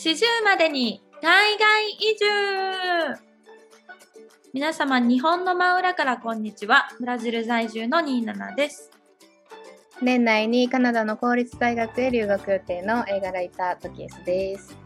四十までに海外移住皆様、日本の真裏からこんにちは。ブラジル在住のニーナナです。年内にカナダの公立大学へ留学予定の映画ライタートキエスです。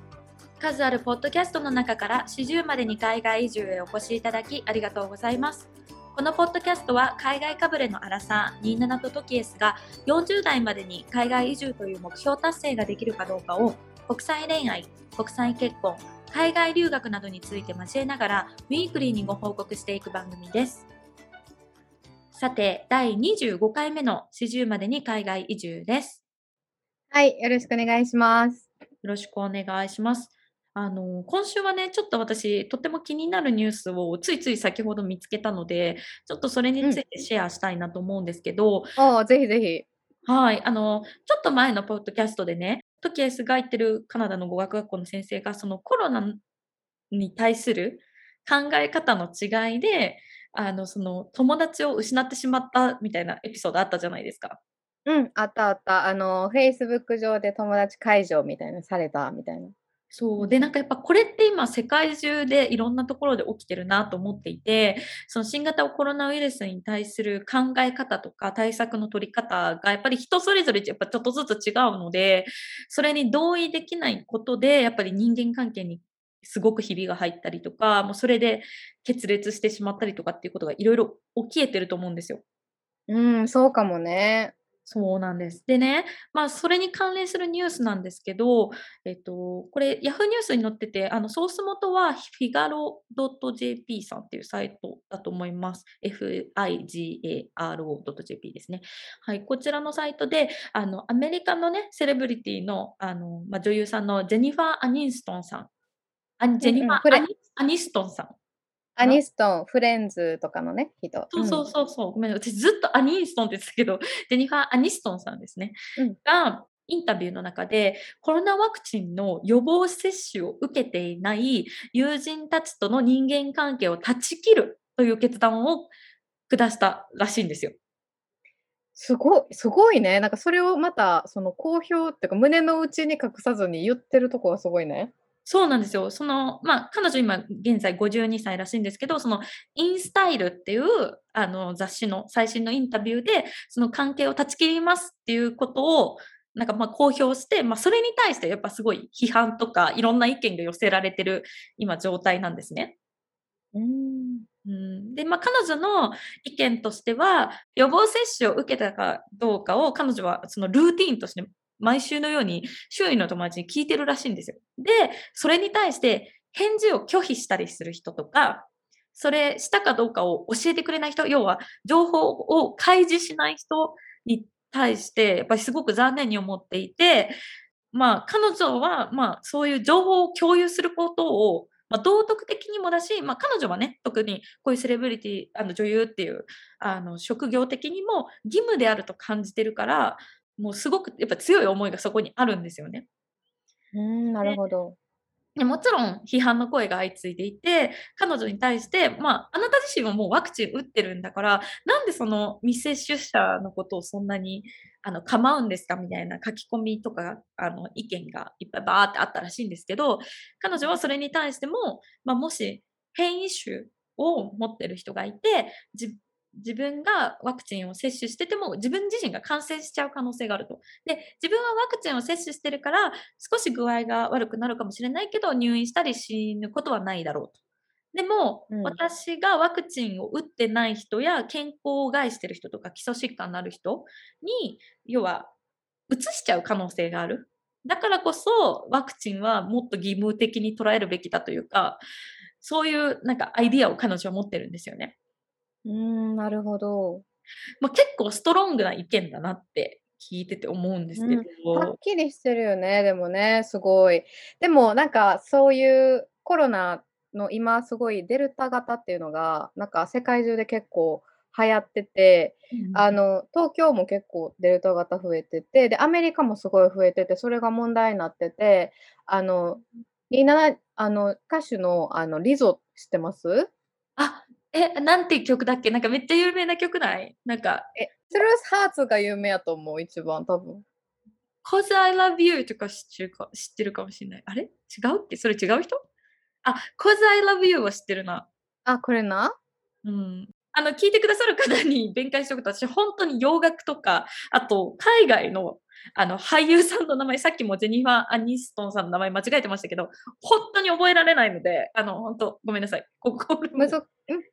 数あるポッドキャストの中から四十までに海外移住へお越しいただきありがとうございます。このポッドキャストは海外かぶれのアラサー27とトキエスが40代までに海外移住という目標達成ができるかどうかを国際恋愛、国際結婚、海外留学などについて交えながらウィークリーにご報告していく番組です。さて、第25回目の四十までに海外移住です。はい、よろしくお願いします。よろしくお願いします。あの、今週はね、ちょっと私、とても気になるニュースをついつい先ほど見つけたので、ちょっとそれについてシェアしたいなと思うんですけど、おーぜひぜひ。はい、あの、ちょっと前のポッドキャストでね、トキエスが行ってるカナダの語学学校の先生が、そのコロナに対する考え方の違いで、あの、その友達を失ってしまったみたいなエピソードあったじゃないですか。うん、あったあった。あの、Facebook 上で友達解除みたいなされたみたいな。そう。で、なんかやっぱこれって今世界中でいろんなところで起きてるなと思っていて、その新型コロナウイルスに対する考え方とか対策の取り方がやっぱり人それぞれやっぱちょっとずつ違うので、それに同意できないことで、やっぱり人間関係にすごくひびが入ったりとか、もうそれで決裂してしまったりとかっていうことがいろいろ起きえてると思うんですよ。うん、そうかもね。そうなんです。でね、まあ、それに関連するニュースなんですけど、えっと、これ、ヤフーニュースに載ってて、あの、ソース元は figaro.jp さんっていうサイトだと思います。figaro.jp ですね。はい、こちらのサイトで、あの、アメリカのね、セレブリティの、あの、まあ、女優さんのジェニファー・アニンストンさん。あジェニファー、アニストンさん。アニストン、フレンズとかのね、人。そうそうそうそう。ごめん、私ずっとアニストンって言ってたけど、ジェニファー・アニストンさんですね。うんが、インタビューの中で、コロナワクチンの予防接種を受けていない友人たちとの人間関係を断ち切るという決断を下したらしいんですよ。すごい、すごいね。なんかそれをまた、その公表っていうか、胸の内に隠さずに言ってるとこがすごいね。そうなんですよ。その、まあ、彼女今現在52歳らしいんですけど、そのインスタイルっていうあの雑誌の最新のインタビューで、その関係を断ち切りますっていうことを、なんかまあ公表して、まあそれに対してやっぱすごい批判とかいろんな意見が寄せられてる今状態なんですね。うん。うん、で、まあ彼女の意見としては、予防接種を受けたかどうかを彼女はそのルーティーンとして毎週のように周囲の友達に聞いてるらしいんですよ。で、それに対して返事を拒否したりする人とか、それしたかどうかを教えてくれない人、要は情報を開示しない人に対して、やっぱりすごく残念に思っていて、まあ彼女は、まあそういう情報を共有することを、まあ、道徳的にもだし、まあ、彼女はね、特にこういうセレブリティ、あの女優っていうあの職業的にも義務であると感じてるから、もうすごくやっぱ強い思いがそこにあるんですよね。うん、なるほど。でもちろん批判の声が相次いでいて、彼女に対して、まあ、あなた自身はもうワクチン打ってるんだから、なんでその未接種者のことをそんなにあの構うんですかみたいな書き込みとかあの意見がいっぱいバーってあったらしいんですけど、彼女はそれに対しても、まあ、もし変異種を持ってる人がいて、自自分がワクチンを接種してても自分自身が感染しちゃう可能性があると。で、自分はワクチンを接種してるから少し具合が悪くなるかもしれないけど入院したり死ぬことはないだろうと。でも、うん私がワクチンを打ってない人や健康を害してる人とか基礎疾患のある人に、要は、移しちゃう可能性がある。だからこそ、ワクチンはもっと義務的に捉えるべきだというか、そういうなんかアイディアを彼女は持ってるんですよね。うん、なるほど。まあ、結構ストロングな意見だなって聞いてて思うんですけど。はっきりしてるよね、でもね、すごい。でもなんかそういうコロナの今すごいデルタ型っていうのが、なんか世界中で結構流行ってて、うんあの、東京も結構デルタ型増えてて、で、アメリカもすごい増えてて、それが問題になってて、あの、な、あの、歌手の、あの、リゾ知ってます？あ、え、なんて曲だっけ？なんかめっちゃ有名な曲ない？なんか、え、スルースハーツが有名やと思う、一番多分。Cause I love you とか知ってるか知ってるかもしれない。あれ？違うっけそれ違う人？あ、Cause I love you は知ってるな。あ、これな？うん。あの、聞いてくださる方に弁解しておくと、私、本当に洋楽とか、あと、海外の、あの、俳優さんの名前、さっきもジェニファー・アニストンさんの名前間違えてましたけど、本当に覚えられないので、あの、本当、ごめんなさい。ここむずん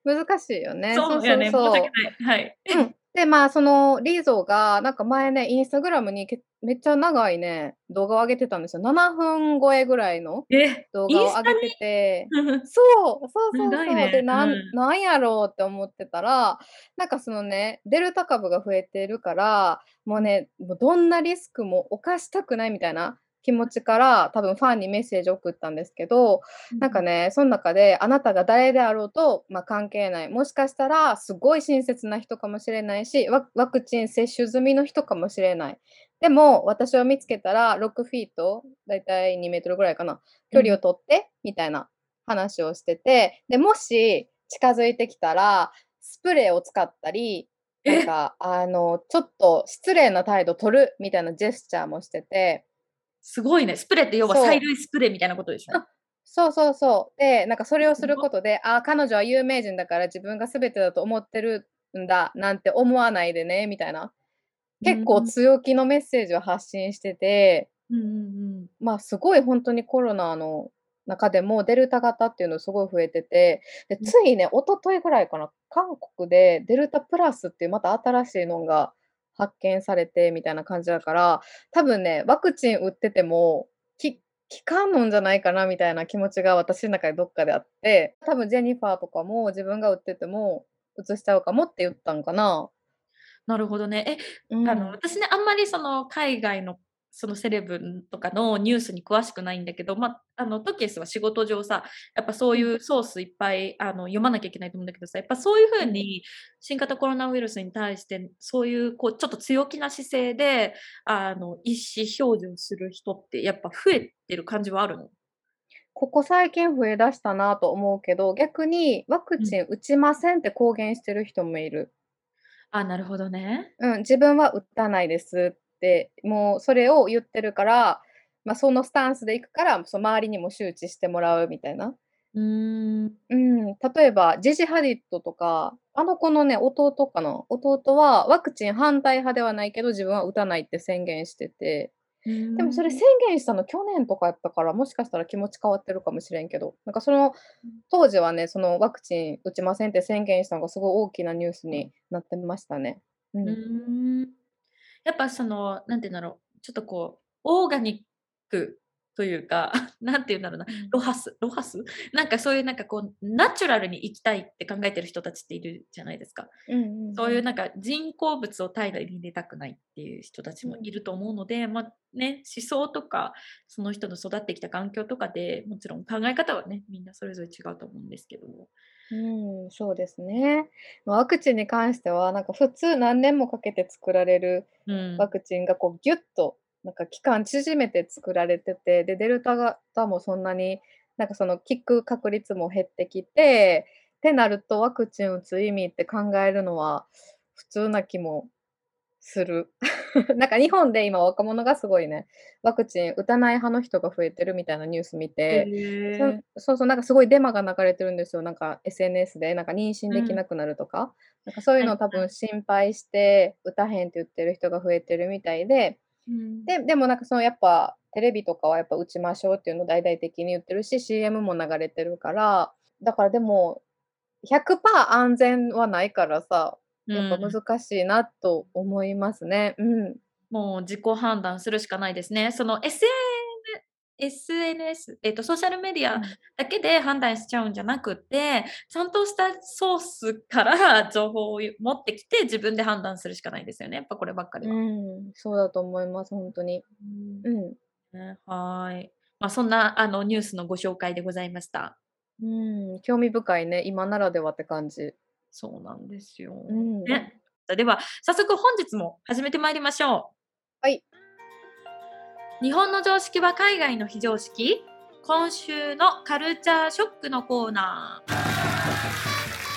難しいよね。そうやね、申し訳ない。はい。うん。で、まあ、そのリーゾーが、なんか前ね、インスタグラムにけめっちゃ長いね、動画を上げてたんですよ。7分超えぐらいのえ、動画を上げてて。そう、そうそうそう。ねで、なん、うんなんやろうって思ってたら、なんかそのね、デルタ株が増えてるから、もうね、もうどんなリスクも犯したくないみたいな気持ちから、多分ファンにメッセージを送ったんですけど、なんかね、その中であなたが誰であろうと、まあ、関係ない。もしかしたらすごい親切な人かもしれないし、ワワクチン接種済みの人かもしれない。でも、私を見つけたら6フィート、だいたい2メートルぐらいかな、距離を取って、みたいな話をしてて、で、もし近づいてきたら、スプレーを使ったり、なんえ、か、あの、ちょっと失礼な態度取るみたいなジェスチャーもしてて、すごいね。スプレーって要は催涙スプレーみたいなことでしょ？あそうそうそう。で、なんかそれをすることで、ああ、彼女は有名人だから自分が全てだと思ってるんだなんて思わないでね、みたいな。結構強気のメッセージを発信してて、うんうんうん。まあすごい本当にコロナの中でもデルタ型っていうのすごい増えてて、でうんついね、一昨日ぐらいかな、韓国でデルタプラスっていうまた新しいのが発見されてみたいな感じだから、多分ね、ワクチン打ってても、き効かんのんじゃないかなみたいな気持ちが私の中でどっかであって、多分ジェニファーとかも自分が打ってても移しちゃうかもって言ったんかな。なるほどね。え、うんあの、私ね、あんまりその海外のそのセレブとかのニュースに詳しくないんだけど、まあ、あのトキエスは仕事上さ、やっぱそういうソースいっぱいあの読まなきゃいけないと思うんだけどさ、やっぱそういうふうに新型コロナウイルスに対して、そういうこうちょっと強気な姿勢であの意思表示をする人ってやっぱ増えてる感じはあるの？ここ最近増えだしたなと思うけど、逆にワクチン打ちませんって公言してる人もいる。あ、なるほどね。うん、自分は打たないですって、もうそれを言ってるから、まあ、そのスタンスで行くから、その周りにも周知してもらうみたいな。うーん。うん、例えば、ジェジ・ハディットとか、あの子のね、弟かな？弟はワクチン反対派ではないけど、自分は打たないって宣言してて、でもそれ宣言したの去年とかやったから、もしかしたら気持ち変わってるかもしれんけど、なんかその当時はね、そのワクチン打ちませんって宣言したのがすごい大きなニュースになってましたね。う。ん。やっぱその、なんて言うんだろう、ちょっとこう、オーガニックというか、なんて言うんだろうな、ロハス、ロハス？なんかそういうなんかこう、ナチュラルに生きたいって考えてる人たちっているじゃないですか。うんうんそういうなんか人工物を体内に入れたくないっていう人たちもいると思うので、まあね、思想とか、その人の育ってきた環境とかでもちろん考え方はね、みんなそれぞれ違うと思うんですけど。うん、そうですね。まあワクチンに関しては、なんか普通何年もかけて作られるうん。ワクチンがこうギュッとなんか期間縮めて作られてて、で、デルタ型もそんなになんかその効く確率も減ってきて、ってなるとワクチン打つ意味って考えるのは普通な気もする。なんか日本で今若者がすごいね、ワクチン打たない派の人が増えてるみたいなニュース見て、へそー。そうそう、なんかすごいデマが流れてるんですよ。なんか SNS で、なんか妊娠できなくなるとか、なんかそういうのを多分心配して、打たへんって言ってる人が増えてるみたいで、うん。で、でもなんかそのやっぱテレビとかはやっぱ打ちましょうっていうのを大々的に言ってるし、CM も流れてるから、だからでも、100%安全はないからさ、やっぱうん難しいなと思いますね。うん。もう自己判断するしかないですね。その SN SNS、えっと、ソーシャルメディアだけで判断しちゃうんじゃなくて、ちゃんとしたソースから 情報を持ってきて自分で判断するしかないですよね。やっぱこればっかりは。うん、そうだと思います、本当に。うん。ねはーい。まあ、そんなあのニュースのご紹介でございました。うん、興味深いね。今ならではって感じ。そうなんですよ。うん。ね、では、早速本日も始めてまいりましょう。はい。日本の常識は海外の非常識？今週のカルチャーショックのコーナー。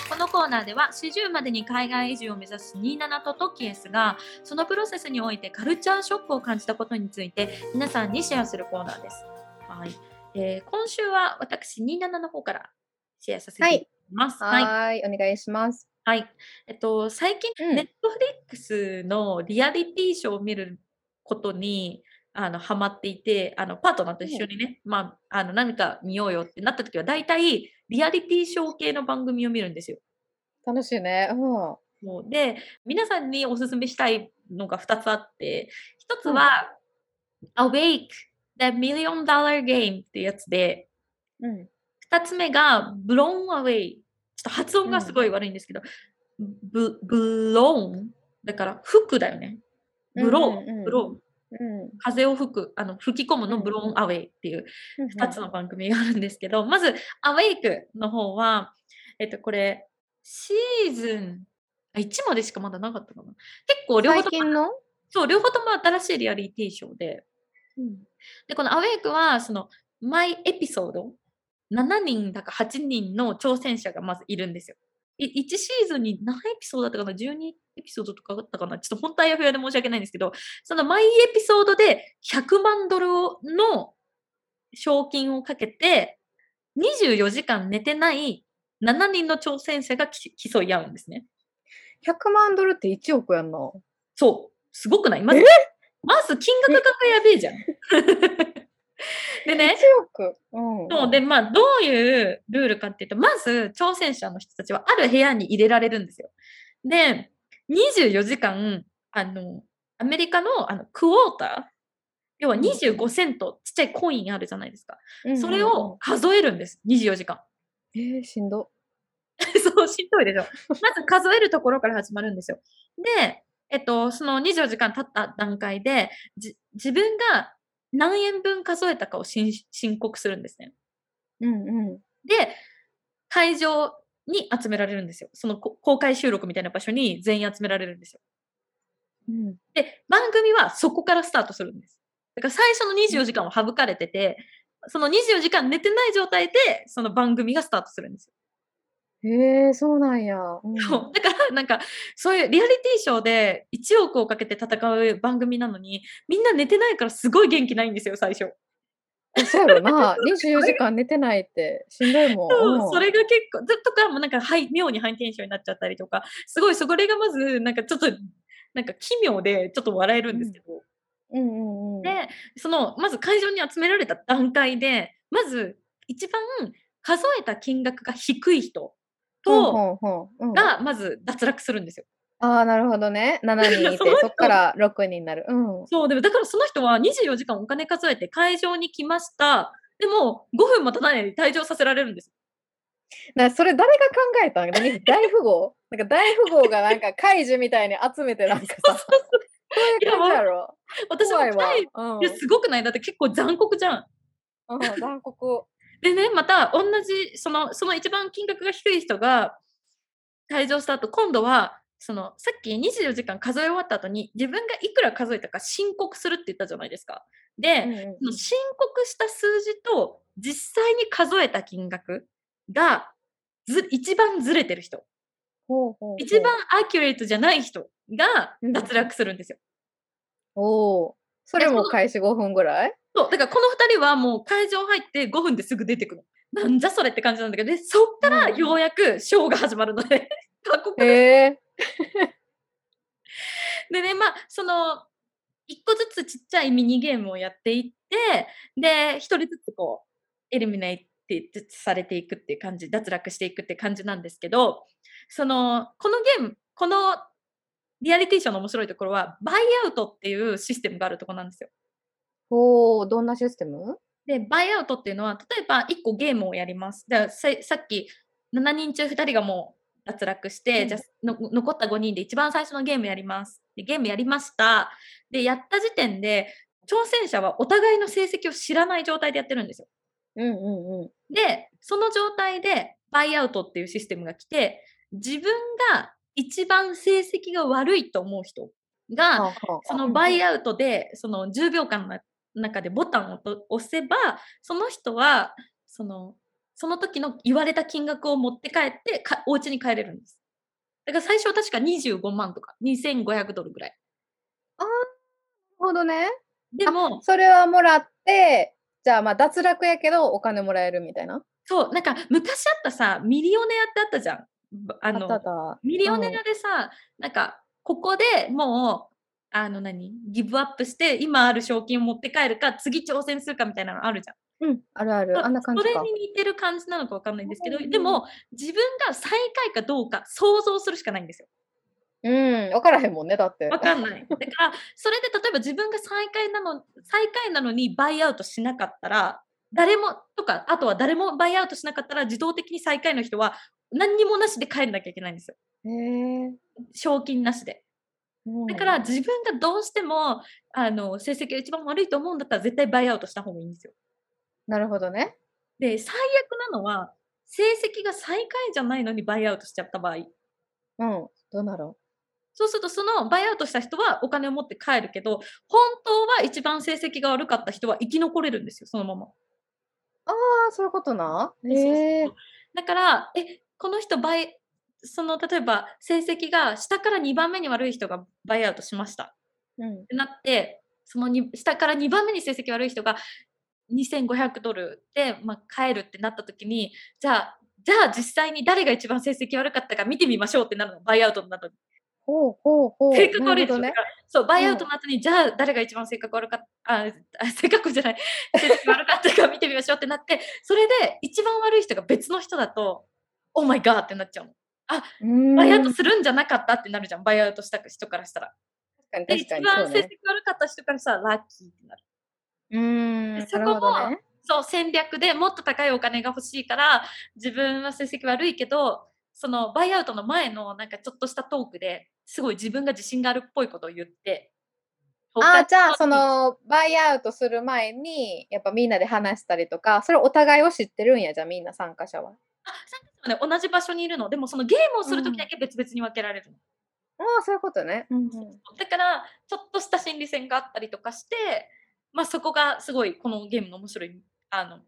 このコーナーでは40までに海外移住を目指す27とトキエスがそのプロセスにおいてカルチャーショックを感じたことについて皆さんにシェアするコーナーです。はいえー今週は私27の方からシェアさせていただきます。ははいお願いします。はい。えっと、最近、うんネットフリックスのリアリティショーを見ることに、あの、ハマっていて、あの、パートナーと一緒にね、まあ、あの、何か見ようよってなった時は、大体、リアリティショー系の番組を見るんですよ。楽しいね。うん。もうで、皆さんにおすすめしたいのが2つあって、1つうんは、Awake, The Million Dollar Game っていうやつで、うん。2つ目が Blown Away。ちょっと発音がすごい悪いんですけど、ブ、ブローンだから吹くだよね。ブロー、うんうんうんブロー。うん。風を吹く、あの吹き込むのうんブローンアウェイっていううん2つの番組があるんですけど、まず、アウェイクの方は、えっと、これ、シーズンあ1までしかまだなかったかな。結構両方とも、最近の？そう、両方とも新しいリアリティショーで、うん。で、このアウェイクは、その、毎エピソード、7人だか8人の挑戦者がまずいるんですよ。い1シーズンに何エピソードだったかな ?12 エピソードとかあったかな？ちょっと本当はやふやで申し訳ないんですけど、その毎エピソードで100万ドルをの賞金をかけて、24時間寝てない7人の挑戦者がき競い合うんですね。100万ドルって1億やんな。そう。すごくない？まず、まず金額がやべえじゃん。でね、1億。うん。そうで、まあ、どういうルールかっていうと、まず、挑戦者の人たちはある部屋に入れられるんですよ。で、24時間、あの、アメリカのあのクォーター、要はうん25セント、ちっちゃいコインあるじゃないですか。うんそれを。数えるんです、24時間。えー、しんど。そう、しんどいでしょ。まず数えるところから始まるんですよ。で、えっと、その24時間経った段階で、じ自分が何円分数えたかを申申告するんですね。うんうん。で、会場に集められるんですよ。そのこ公開収録みたいな場所に全員集められるんですよ。うん。で、番組はそこからスタートするんです。だから最初の24時間は省かれてて、その24時間寝てない状態で、その番組がスタートするんですよ。へえ、そうなんや。うんそうだから、なんか、そういうリアリティショーで1億をかけて戦う番組なのに、みんな寝てないからすごい元気ないんですよ、最初。えそうやろな。24時間寝てないってしんどいもん。そう、んそれが結構、ずっとかもなんか、はい、妙にハイテンションになっちゃったりとか、すごい、それがまず、なんかちょっと、なんか奇妙で、ちょっと笑えるんですけど、うんうんうん。で、その、まず会場に集められた段階で、まず、一番数えた金額が低い人と、が、まず脱落するんですよ。ああ、なるほどね。7人いて、そっから6人になる。うん。そう、でもだからその人は24時間お金数えて会場に来ました。でも、5分も経たないで退場させられるんです。なそれ誰が考えたん？何大富豪？なんか大富豪がなんか怪獣みたいに集めてなんかさ、そういう感じやろ？私も怖いわはい。い。うんや、すごくない？だって結構残酷じゃん。うん、残酷。でね、また同じ、その、その一番金額が低い人が退場した後、今度は、その、さっき24時間数え終わった後に、自分がいくら数えたか申告するって言ったじゃないですか。で、うん申告した数字と実際に数えた金額がず一番ずれてる人、ほうほうほう一番アキュレートじゃない人がうん脱落するんですよ。おお。それも開始5分ぐらい？そう、だからこの2人はもう会場入って5分ですぐ出てくる。なんじゃそれって感じなんだけど、でそっからうんようやくショーが始まるので、過酷へえ。でね、まあ、その、一個ずつちっちゃいミニゲームをやっていって、で、一人ずつこう、エリミネイトされていくっていう感じ、脱落していくって感じなんですけど、その、このゲーム、このリアリティショーの面白いところは、バイアウトっていうシステムがあるところなんですよ。ほう、どんなシステム？で、バイアウトっていうのは、例えば1個ゲームをやります。じゃあささっき7人中2人がもう脱落して、うんじゃ残った5人で一番最初のゲームやります。でゲームやりました。で、やった時点で、挑戦者はお互いの成績を知らない状態でやってるんですよ。うんうんうん。で、その状態でバイアウトっていうシステムが来て、自分が一番成績が悪いと思う人が、そのバイアアウトで、その10秒間の中でボタンをと押せば、その人は、その、その時の言われた金額を持って帰ってか、お家に帰れるんです。だから最初は確か25万とか、2500ドルぐらい。ああ、なるほどね。でも、それはもらって、じゃあまあ脱落やけどお金もらえるみたいな？そう、なんか昔あったさ、ミリオネアってあったじゃん。あの、あミリオネアでさ、うん、なんか、ここでもう、あの何、ギブアップして、今ある賞金を持って帰るか、次挑戦するかみたいなのあるじゃん。うん、あるある。あんな感じそれに似てる感じなのかわかんないんですけど、でも、自分が最下位かどうか想像するしかないんですよ。うん、分からへんもんね、だって。わかんない。だから、それで例えば自分が最下位なの、最下位なのにバイアウトしなかったら、誰も、とか、あとは誰もバイアウトしなかったら、自動的に最下位の人は何にもなしで帰んなきゃいけないんですよ。へ賞金なしで。だから自分がどうしてもあの成績が一番悪いと思うんだったら絶対バイアウトした方がいいんですよ。なるほどね。で、最悪なのは、成績が最下位じゃないのにバイアウトしちゃった場合。うん、どうなるそうすると、そのバイアウトした人はお金を持って帰るけど、本当は一番成績が悪かった人は生き残れるんですよ、そのまま。ああ、そういうことな。へえ。だから、え、この人バイ、その例えば成績が下から2番目に悪い人がバイアウトしました。うん、ってなって、その下から2番目に成績悪い人が2500ドルで、まあ、帰るってなった時に、じゃあ、じゃあ実際に誰が一番成績悪かったか見てみましょうってなるの、バイアウトの後に。ほうほうほう。性格悪いですね。そう、バイアウトの後に、うん、じゃあ誰が一番性格悪かった、あ、性格じゃない、成績悪かったか見てみましょうってなって、それで一番悪い人が別の人だと、オーマイガーってなっちゃうの。あ、バイアウトするんじゃなかったってなるじゃん、バイアウトした人からしたら。確かに確かに、一番成績悪かった人からしたらラッキーってなる。うん、そこも、ね、そう戦略でもっと高いお金が欲しいから自分は成績悪いけどそのバイアウトの前のなんかちょっとしたトークですごい自分が自信があるっぽいことを言ってあじゃあそのバイアウトする前にやっぱみんなで話したりとかそれお互いを知ってるんやじゃあみんな参加者は。あ参加者はね同じ場所にいるのでもそのゲームをする時だけ別々に分けられるの。うん、ああそういうことね、うんうん、だからちょっとした心理戦があったりとかしてまあ、そこがすごいこのゲームの面白いあの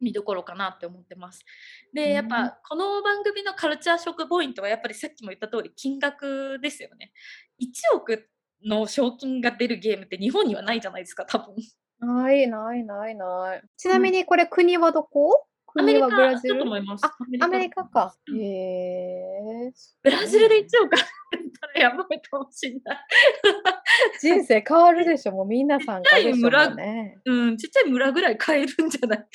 見どころかなって思ってます。で、やっぱこの番組のカルチャーショックポイントはやっぱりさっきも言った通り金額ですよね。1億の賞金が出るゲームって日本にはないじゃないですか、多分。ないないないない。ちなみにこれ国はどこ、アメリカだと思います。あ、アメリカか。へえ。ブラジルで1億あったらやばいかもしれない。人生変わるでしょ、もう皆さんちっちゃい村、ね、うん、ちっちゃい村ぐらい買えるんじゃない？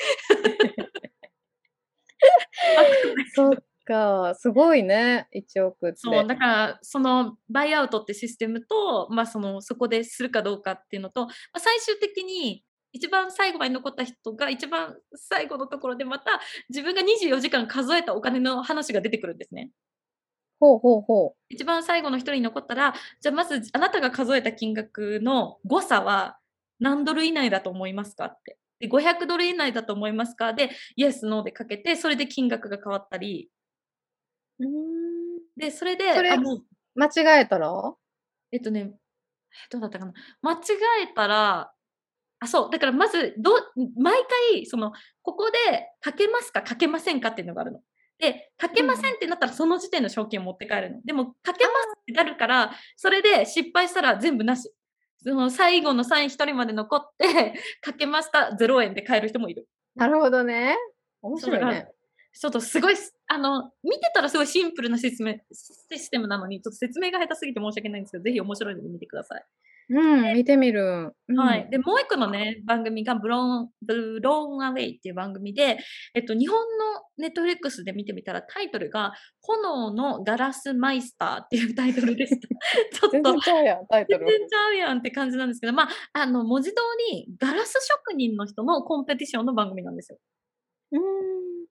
そっか、すごいね、1億って。そう、だから、そのバイアウトってシステムと、まあ、そのそこでするかどうかっていうのと、まあ、最終的に一番最後まで残った人が一番最後のところでまた自分が24時間数えたお金の話が出てくるんですね。ほうほうほう。一番最後の一人に残ったら、じゃあまずあなたが数えた金額の誤差は何ドル以内だと思いますかって。で、500ドル以内だと思いますか？で、イエス、ノーでかけて、それで金額が変わったり。うんで、それで、それあもう間違えたら？えっとね、どうだったかな。間違えたら、あ、そう。だからまず、ど毎回、その、ここでかけますか、かけませんかっていうのがあるの。で、かけませんってなったらその時点の賞金を持って帰るの。でも、かけますってなるから、それで失敗したら全部なし。その最後の3位1人まで残って、かけました0円で買える人もいる。なるほどね。面白いね。ちょっとすごい、あの、見てたらすごいシンプルなシステムなのに、ちょっと説明が下手すぎて申し訳ないんですけど、ぜひ面白いので見てください。うん、見てみる。うん、はい。で、もう一個のね、番組がブロン、ブローンアウェイっていう番組で、えっと、日本のネットフリックスで見てみたらタイトルが、炎のガラスマイスターっていうタイトルでした。ちょっと。全然ちゃうやん、タイトル。全然ちゃうやんって感じなんですけど、まあ、あの、文字通りガラス職人の人のコンペティションの番組なんですよ。うん。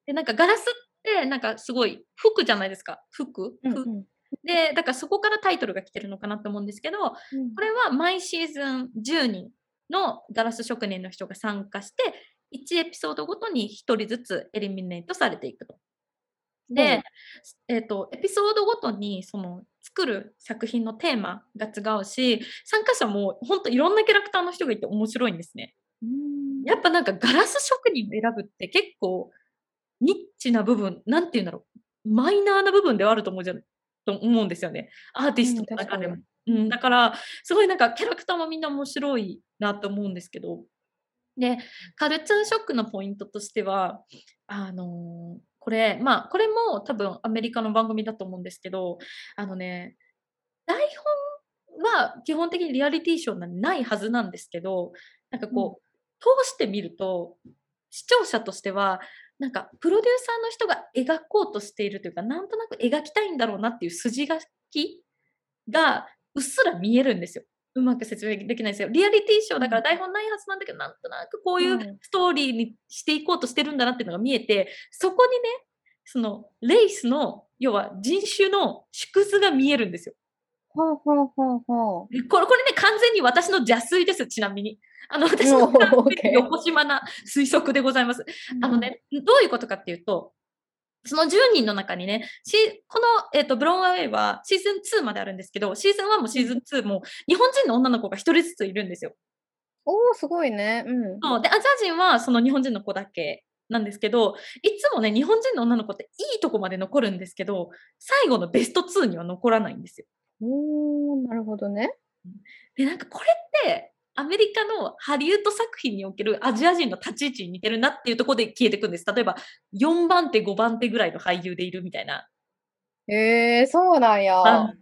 で、なんかガラスって、なんかすごい服じゃないですか。服、うんうん、で、だからそこからタイトルが来てるのかなと思うんですけど、うん、これは毎シーズン10人のガラス職人の人が参加して、1エピソードごとに1人ずつエリミネートされていくと。で、うん、えっ、ー、と、エピソードごとにその作る作品のテーマが違うし、参加者も本当いろんなキャラクターの人がいて面白いんですね。うんやっぱなんかガラス職人を選ぶって結構ニッチな部分、なんて言うんだろう、マイナーな部分ではあると思うじゃん、と思うんですよね。アーティストの中でも。うん、だから、すごいなんかキャラクターもみんな面白いなと思うんですけど。で、カルチャーショックのポイントとしては、あのー、これ、まあ、これも多分アメリカの番組だと思うんですけど、あのね、台本は基本的にリアリティショーなんないはずなんですけど、なんかこう、通してみると、視聴者としては、なんかプロデューサーの人が描こうとしているというか、なんとなく描きたいんだろうなっていう筋書きがうっすら見えるんですよ。うまく説明できないですよ。リアリティショーだから台本ないはずなんだけど、なんとなくこういうストーリーにしていこうとしてるんだなっていうのが見えて、そこにね、そのレイスの、要は人種の縮図が見えるんですよ。ほうほうほうほう。これ、これね、完全に私の邪推です、ちなみに。あの、私の横島な推測でございます。あのね、どういうことかっていうと、その10人の中にね、この、えーと、ブロンアウェイはシーズン2まであるんですけど、シーズン1もシーズン2も日本人の女の子が1人ずついるんですよ。おー、すごいね。うん。そうで、アジア人はその日本人の子だけなんですけど、いつもね、日本人の女の子っていいとこまで残るんですけど、最後のベスト2には残らないんですよ。おー、なるほどね。で、なんかこれって、アメリカのハリウッド作品におけるアジア人の立ち位置に似てるなっていうところで消えていくんです。例えば、4番手、5番手ぐらいの俳優でいるみたいな。へえー、そうなんや。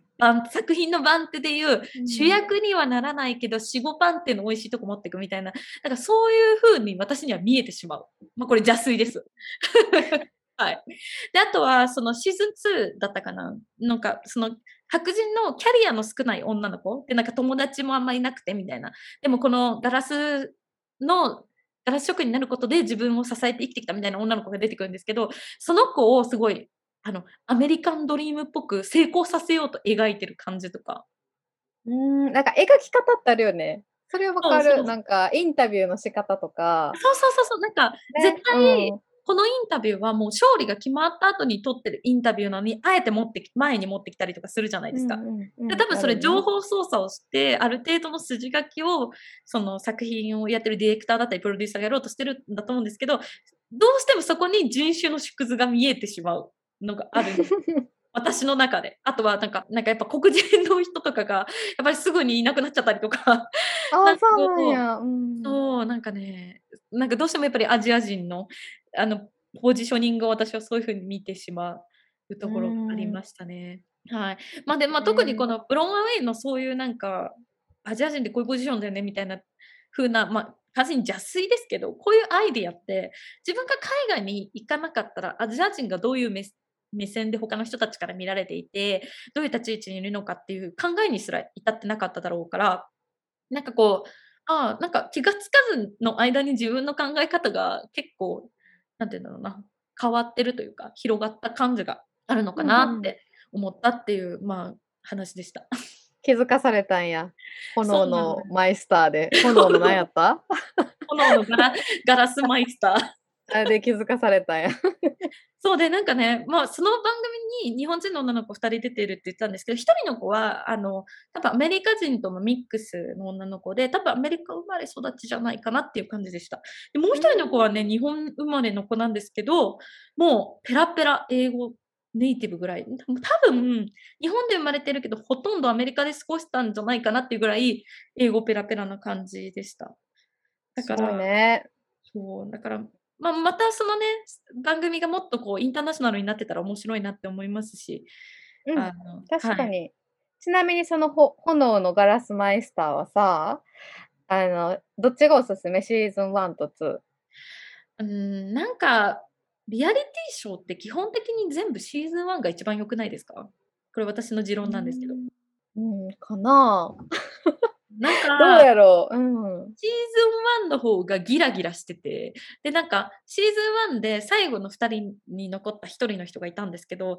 作品の番手でいう、主役にはならないけど、4、5番手の美味しいとこ持っていくみたいな、なんかそういう風に私には見えてしまう。まあこれ邪推です。はい。で、あとは、そのシーズン2だったかななんか、その白人のキャリアの少ない女の子で、なんか友達もあんまりいなくてみたいな。でもこのガラスの、ガラス職人になることで自分を支えて生きてきたみたいな女の子が出てくるんですけど、その子をすごい、あの、アメリカンドリームっぽく成功させようと描いてる感じとか。うん、なんか描き方ってあるよね。それはわかる。なんかインタビューの仕方とか。そうそうそうそう。なんか、絶対、うんこのインタビューはもう勝利が決まった後に撮ってるインタビューなのに、あえて持ってき、前に持ってきたりとかするじゃないですか。うんうんうん、で多分それ情報操作をして、ある程度の筋書きを、その作品をやってるディレクターだったり、プロデューサーがやろうとしてるんだと思うんですけど、どうしてもそこに人種の縮図が見えてしまうのがある。私の中で。あとは、なんか、なんかやっぱ黒人の人とかが、やっぱりすぐにいなくなっちゃったりとか。ああ、そうなんや。うん、そう、なんかね、なんかどうしてもやっぱりアジア人のあの、ポジショニングを私はそういうふうに見てしまうところがありましたね。はい。まあで、まあ特にこのブロンアウェイのそういうなんか、アジア人ってこういうポジションだよねみたいな風な、まあ、完全に邪推ですけど、こういうアイディアって、自分が海外に行かなかったら、アジア人がどういう目目線で他の人たちから見られていて、どういう立ち位置にいるのかっていう考えにすら至ってなかっただろうから、なんかこう、ああ、なんか気がつかずの間に自分の考え方が結構なんて言うんだろうな、変わってるというか、広がった感じがあるのかなって思ったっていう、うん、まあ、話でした。気づかされたんや。炎のマイスターで。炎の何やった？炎のガラガラスマイスター。あれで気づかされたんや。そうで、なんかね、まあ、その番組に日本人の女の子2人出てるって言ったんですけど、1人の子は、あの、多分アメリカ人とのミックスの女の子で、多分アメリカ生まれ育ちじゃないかなっていう感じでした。でもう1人の子はね、日本生まれの子なんですけど、もうペラペラ英語ネイティブぐらい。多分、日本で生まれてるけど、ほとんどアメリカで過ごしたんじゃないかなっていうぐらい、英語ペラペラな感じでした。だから、ね、そう、だから、まあ、またそのね、番組がもっとこうインターナショナルになってたら面白いなって思いますし。うん、あの確かに。はい、ちなみにそのほ炎のガラスマイスターはさ、あの、どっちがおすすめ？シーズン1と2。うん、なんか、リアリティショーって基本的に全部シーズン1が一番良くないですか？これ私の持論なんですけど。うん、かななんか、どうやろう、うん、シーズン1の方がギラギラしてて、で、なんか、シーズン1で最後の2人に残った1人の人がいたんですけど、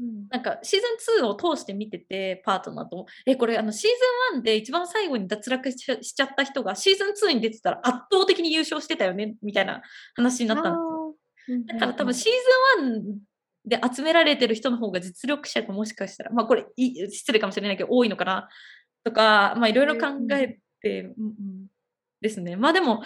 うん、なんか、シーズン2を通して見てて、パートナーと、え、これ、あの、シーズン1で一番最後に脱落しちゃった人が、シーズン2に出てたら圧倒的に優勝してたよね、みたいな話になったんですよ。だから多分シーズン1で集められてる人の方が実力者がもしかしたら、まあこれ失礼かもしれないけど多いのかなとか、まあいろいろ考えて、うん、ですね。まあでも、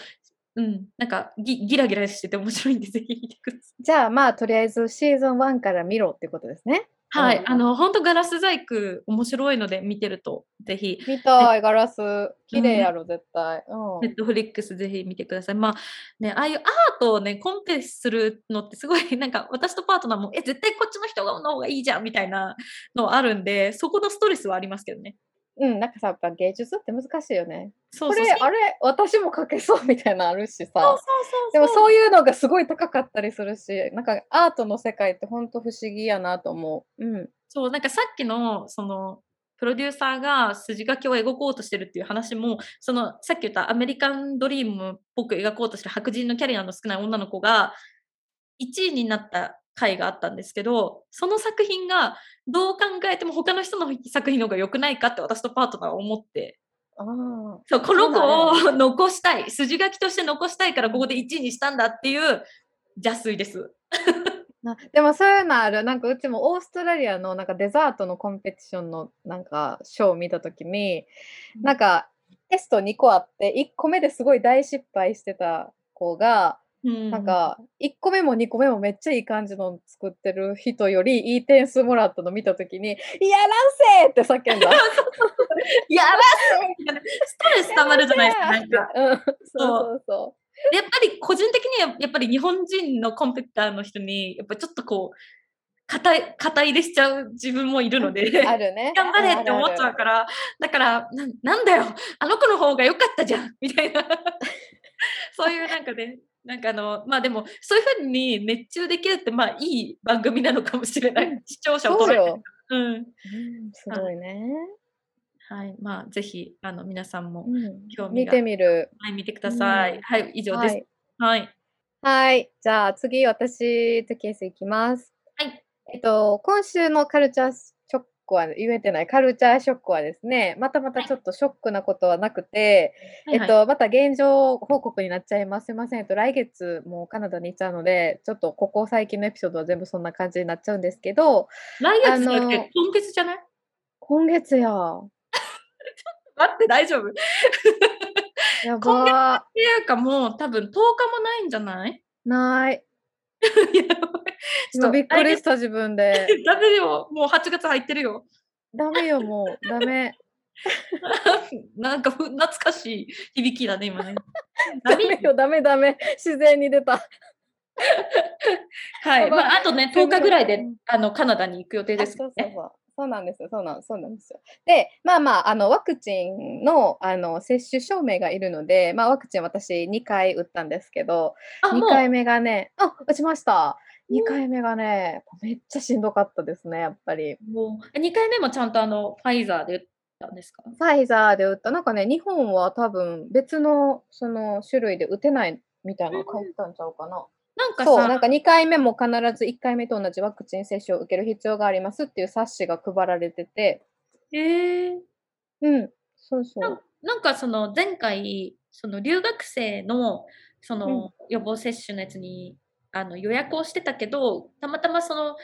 うん、なんかギギラギラしてて面白いんで、ぜひ見てください。じゃあ、まあ、とりあえずシーズン1から見ろってことですね。はい、うんあの、本当ガラス細工面白いので見てると、ぜひ、見たい、ガラス。綺麗やろ、絶対。うん。ネットフリックスぜひ見てください。まあね、ああいうアートをね、コンテするのってすごい、なんか私とパートナーも、え、絶対こっちの人の方がいいじゃんみたいなのあるんで、そこのストレスはありますけどね。うん、なんかさ、やっぱ芸術って難しいよね。そうそうこれ、あれ、私も描けそうみたいなのあるしさ。でもそうそういうのがすごい高かったりするし、なんかアートの世界ってほんと不思議やなと思う。うん。そう、なんかさっきの、その、プロデューサーが筋書きを描こうとしてるっていう話も、その、さっき言ったアメリカンドリームっぽく描こうとしてる白人のキャリアの少ない女の子が、1位になった回があったんですけど、その作品がどう考えても他の人の作品の方が良くないかって私とパートナーは思って、ああ。そう、この子を残したい、筋書きとして残したいからここで1位にしたんだっていう邪推です。なでもそういうのある。なんかうちもオーストラリアのなんかデザートのコンペティションのなんかショーを見たときに、なんかテスト2個あって、1個目ですごい大失敗してた子が、うんなんか1個目も2個目もめっちゃいい感じの作ってる人よりいい点数もらったの見たときに、やらんせーって叫んだ。やらせみたいなストレス溜まるじゃないですか。なんかうん、そうそうそやっぱり個人的にはやっぱり日本人のコンペティターの人にやっぱちょっとこう肩い肩入れしちゃう自分もいるのでう。あるね。頑張れって思っちゃうら。からだからななんだよあの子の方が良かったじゃんみたいな そういうなんかねなんかあのまあでもそういうふうに熱中できるってまあいい番組なのかもしれない、うん。視聴者を捉えて。そうん。うん、すごいね。はい。まあぜひあの皆さんも、うん。興味が。見てみる。はい、見てください、うん。はい以上です。はい。はい。はい。じゃあ次、私とケースいきます。はい。えっと、今週のカルチャーショックは、言えてないカルチャーショックはですね、またまたちょっとショックなことはなくて、はいはいえっと、また現状報告になっちゃいます。すいません。えっと、来月もうカナダに行っちゃうので、ちょっとここ最近のエピソードは全部そんな感じになっちゃうんですけど、来月だっ今月じゃない？今月や。待って大丈夫？っや今ばていうかもう多分10日もないんじゃない？ー。ない。いやちょっと今びっくり来した自分で。月 ダメよもう8月入ってるよダメよ、もう。ダメ。なんかふ懐かしい響きだね今ねダメよ、ダメダメ。自然に出た。はい、まあ、あとね10日ぐらいでうんあのカナダに行く予定ですあそうそうねそう。そうなんですよ。そうなんそうなんですよ。で、まあまあ、あのワクチンのあの接種証明がいるので、まあワクチン私2回打ったんですけど、2あもう回目がね、あ、打ちました。うん2回目がね、めっちゃしんどかったですね、やっぱり。もう2回目もちゃんとあのファイザーで打ったんですか？ファイザーで打った。なんかね、日本は多分別のその種類で打てないみたいなの書いてたんちゃうかな。なんかそう、さなんか2回目も必ず1回目と同じワクチン接種を受ける必要がありますっていう冊子が配られてて、えー、うん、そうそなんう。なんかその前回その留学生のその予防接種のやつにあの予約をしてたけどたまたまその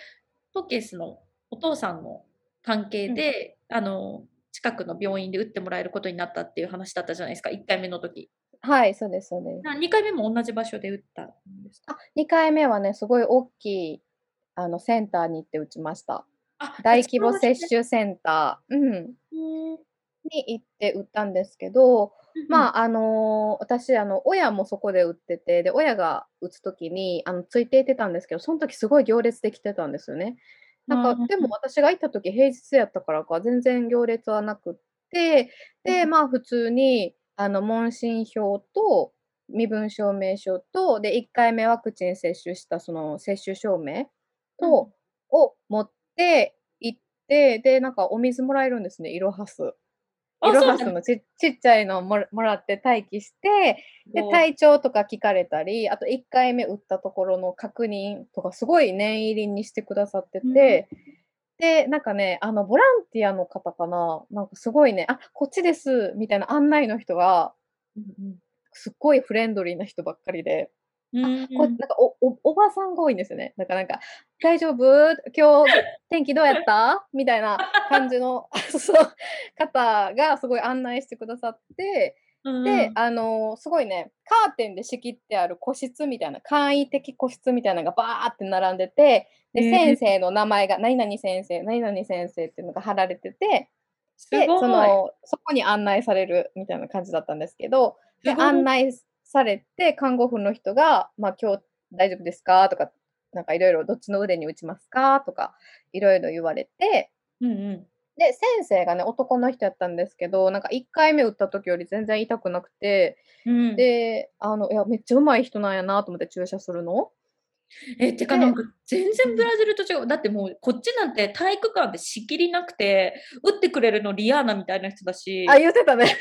トケースのお父さんの関係で、あの近くの病院で打ってもらえることになったっていう話だったじゃないですか1回目の時はい、そうです、そうです。2回目も同じ場所で打ったんですか？あ、2回目はね、すごい大きいあのセンターに行って打ちました。あ大規模接種種センター、うん、に行って打ったんですけど、まああ、あのー私、あの、親もそこで打ってて、で、親が打つときに、あの、ついていってたんですけど、その時すごい行列できてたんですよね。なんか、でも私が行った時平日やったからか、全然行列はなくって、で、うん。まあ、普通に、あの、問診票と、身分証明書と、で、1回目ワクチン接種した、その、接種証明と、を持って行って、で、なんかお水もらえるんですね、イロハス。イロハスのちちっちゃいのをもらもらって待機して、で、体調とか聞かれたり、あと1回目打ったところの確認とか、すごい念入りにしてくださってて、で、なんかね、あの、ボランティアの方かな、なんかすごいね、あ、こっちです、みたいな案内の人が、すっごいフレンドリーな人ばっかりで、うんうんこなんかおおおばさんが多いんですよね。だからなんか、大丈夫？今日天気どうやった？みたいな感じのそう方がすごい案内してくださって、うんで、あの、すごいね、カーテンで仕切ってある個室みたいな、簡易的個室みたいなのがバーって並んでて、で、先生の名前が何々先生、何々先生っていうのが貼られてて、で。その、そこに案内されるみたいな感じだったんですけど、で、案内されて、看護婦の人が、まあ、今日大丈夫ですか？とか、なんかいろいろどっちの腕に打ちますか？とか、いろいろ言われて、うんうん。で、先生がね、男の人やったんですけど、なんか1回目打った時より全然痛くなくて、うん、で、あの、いや、めっちゃ上手い人なんやなと思って注射するの。え、てかでなんか全然ブラジルと違う。だってもうこっちなんて体育館で仕切りなくて、打ってくれるのリアーナみたいな人だし、あ、言ってたね。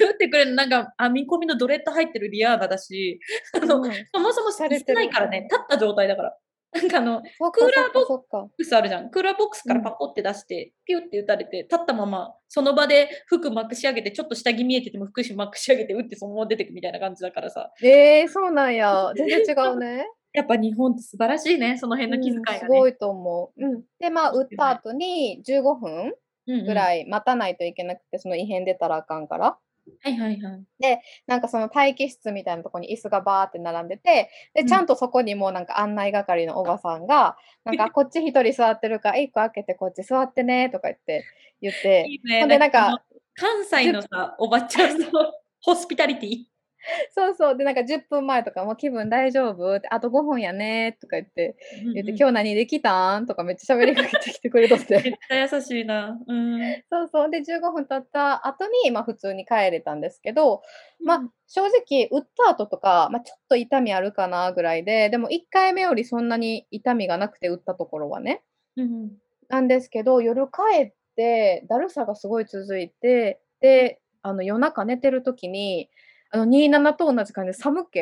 打ってくれるのなんか編み込みのドレッド入ってるリアーナだし、あの、うんそもそもされてるないからね、立った状態だから。なんかあの、クーラーボックスあるじゃん。クーラーボックスからパコって出して、ピュって打たれて、立ったまま、その場で服まくし上げて、ちょっと下着見えてても服まくし上げて、打ってそのまま出てくみたいな感じだからさ。えー、そうなんや。全然違うね。やっぱ日本って素晴らしいね、その辺の気遣いうんがね。すごいと思う。うん。で、まあ、打った後に15分ぐいらい待たないといけなくて、その異変出たらあかんから。はいはいはい。なんかその待機室みたいなところに椅子がバーって並んでて、で、うんちゃんとそこにもなんか案内係のおばさんが、なんか こっち一人座ってるから、一個開けてこっち座ってねとか言って言って、いいね。ほんでなんか、関西のさ、おばちゃんの ホスピタリティ。そうそう、で、なんか10分前とかも気分大丈夫って、あと5分やねとか言って、言って、うんうん今日何できたんとかめっちゃ喋りかけてきてくれとって。めっちゃ優しいな。うん。そうそう。で、15分経った後に、まあ普通に帰れたんですけど、まあ正直、打った後とか、まあちょっと痛みあるかなぐらいで、でも1回目よりそんなに痛みがなくて打ったところはね。うんなんですけど、夜帰って、だるさがすごい続いて、で、あの夜中寝てる時に、あの27と同じ感じで寒気、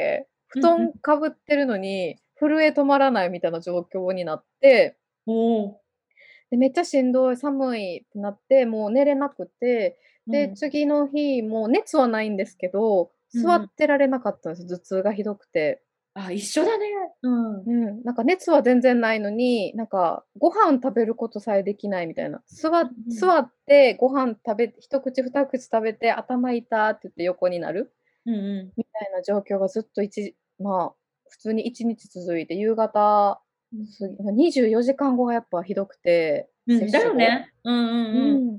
布団かぶってるのに、震え止まらないみたいな状況になって。でめっちゃしんどい、寒いってなって、もう寝れなくて、で、うん次の日、もう熱はないんですけど、うん座ってられなかったんです、頭痛がひどくて。あ、一緒だね。うん。うん、なんか熱は全然ないのに、なんかご飯食べることさえできないみたいな。座座ってご飯食べ、一口二口食べて頭痛って言って横になるうんうみたいな状況がずっと一、まあ、普通に一日続いて、夕方過ぎ、24時間後がやっぱひどくて、ん。うん、だよね。うんうんうん。うん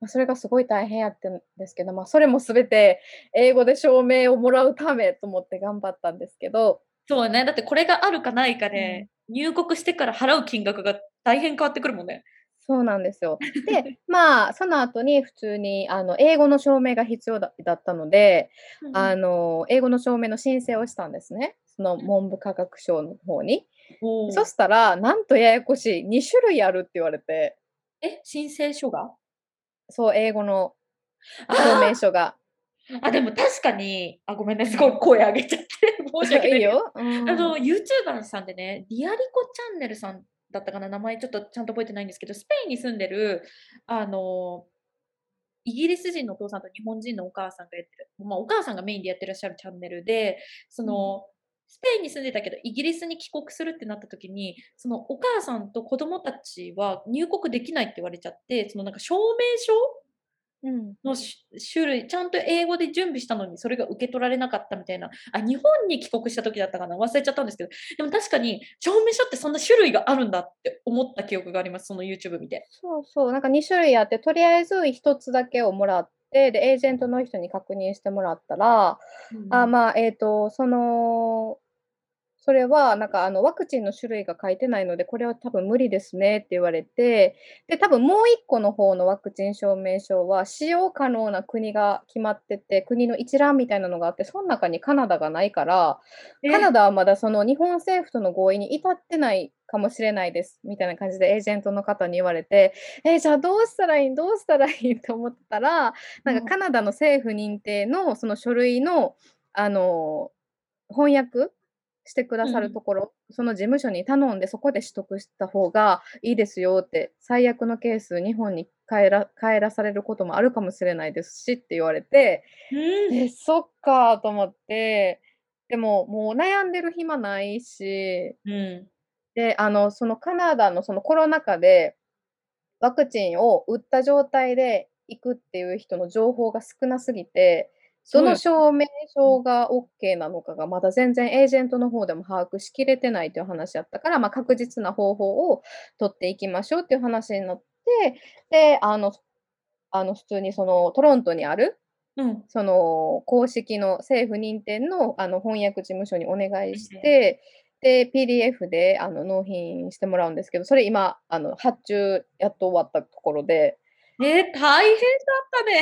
まあ、それがすごい大変やってんですけど、まあ、それもすべて英語で証明をもらうためと思って頑張ったんですけど、そうね。だってこれがあるかないかで、入国してから払う金額が大変変わってくるもんね。そうなんですよ。で、まあ、その後に普通にあの英語の証明が必要だだったので、あの英語の証明の申請をしたんですね。その文部科学省の方に。おーそしたら、なんとややこしい、2種類あるって言われて、え、申請書が？そう、英語のあ証明書が。ーあ、でも確かに、あ、ごめんね、すごい声上げちゃって。申し訳ないいいよ。うんあの、YouTuber さんでね、リアリコチャンネルさんだったかな、名前ちょっとちゃんと覚えてないんですけど、スペインに住んでる、あの、イギリス人のお父さんと日本人のお母さんがやってる、まあ、お母さんがメインでやってらっしゃるチャンネルで、その、スペインに住んでたけど、イギリスに帰国するってなった時に、そのお母さんと子供たちは入国できないって言われちゃって、そのなんか証明書うんのし種類、ちゃんと英語で準備したのに、それが受け取られなかったみたいな、あ、日本に帰国した時だったかな、忘れちゃったんですけど、でも確かに、証明書ってそんな種類があるんだって思った記憶があります、その YouTube 見て。そうそう、なんか2種類あって、とりあえず1つだけをもらって、で、エージェントの人に確認してもらったら、あ、まあ、えっと、その、それは、なんか、あの、ワクチンの種類が書いてないので、これは多分無理ですねって言われて、で、多分もう一個の方のワクチン証明書は、使用可能な国が決まってて、国の一覧みたいなのがあって、その中にカナダがないから、カナダはまだその日本政府との合意に至ってないかもしれないですみたいな感じでエージェントの方に言われて、えーじゃあどうしたらいいどうしたらいいと思ってたら、なんかカナダの政府認定のその書類の、あの翻訳してくださるところ、その事務所に頼んでそこで取得した方がいいですよって最悪のケース日本に帰ら帰らされることもあるかもしれないですしって言われて、うんえ、そっかと思って、でももう悩んでる暇ないし、うん。で、あの、そのカナダのそのコロナ禍で、ワクチンを打った状態で行くっていう人の情報が少なすぎて、どの。証明書がオッケーなのかがまだ全然エージェントの方でも把握しきれてないという話やったから、まあ、確実な方法を取っていきましょうっていう話になって、で、あの、あの普通にそのトロントにある、うん。その公式の政府認定のあの翻訳事務所にお願いして、で、PDF であの納品してもらうんですけど、それ今、あの発注やっと終わったところで、えー、大変だ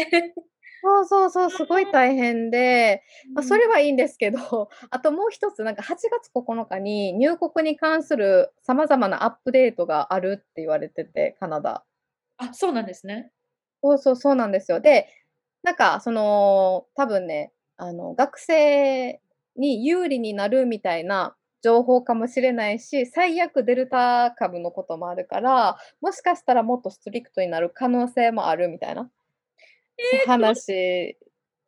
ったね。そうそうそう、すごい大変で、まあ、それはいいんですけど、あともう一つ、なんか8月9日に入国に関するさまざまなアップデートがあるって言われてて、カナダ。あ、そうなんですね。そうそうそうなんですよ。で、なんかその、多分ね、あの、学生に有利になるみたいな情報かもしれないし、最悪デルタ株のこともあるから、もしかしたらもっとストリクトになる可能性もあるみたいな話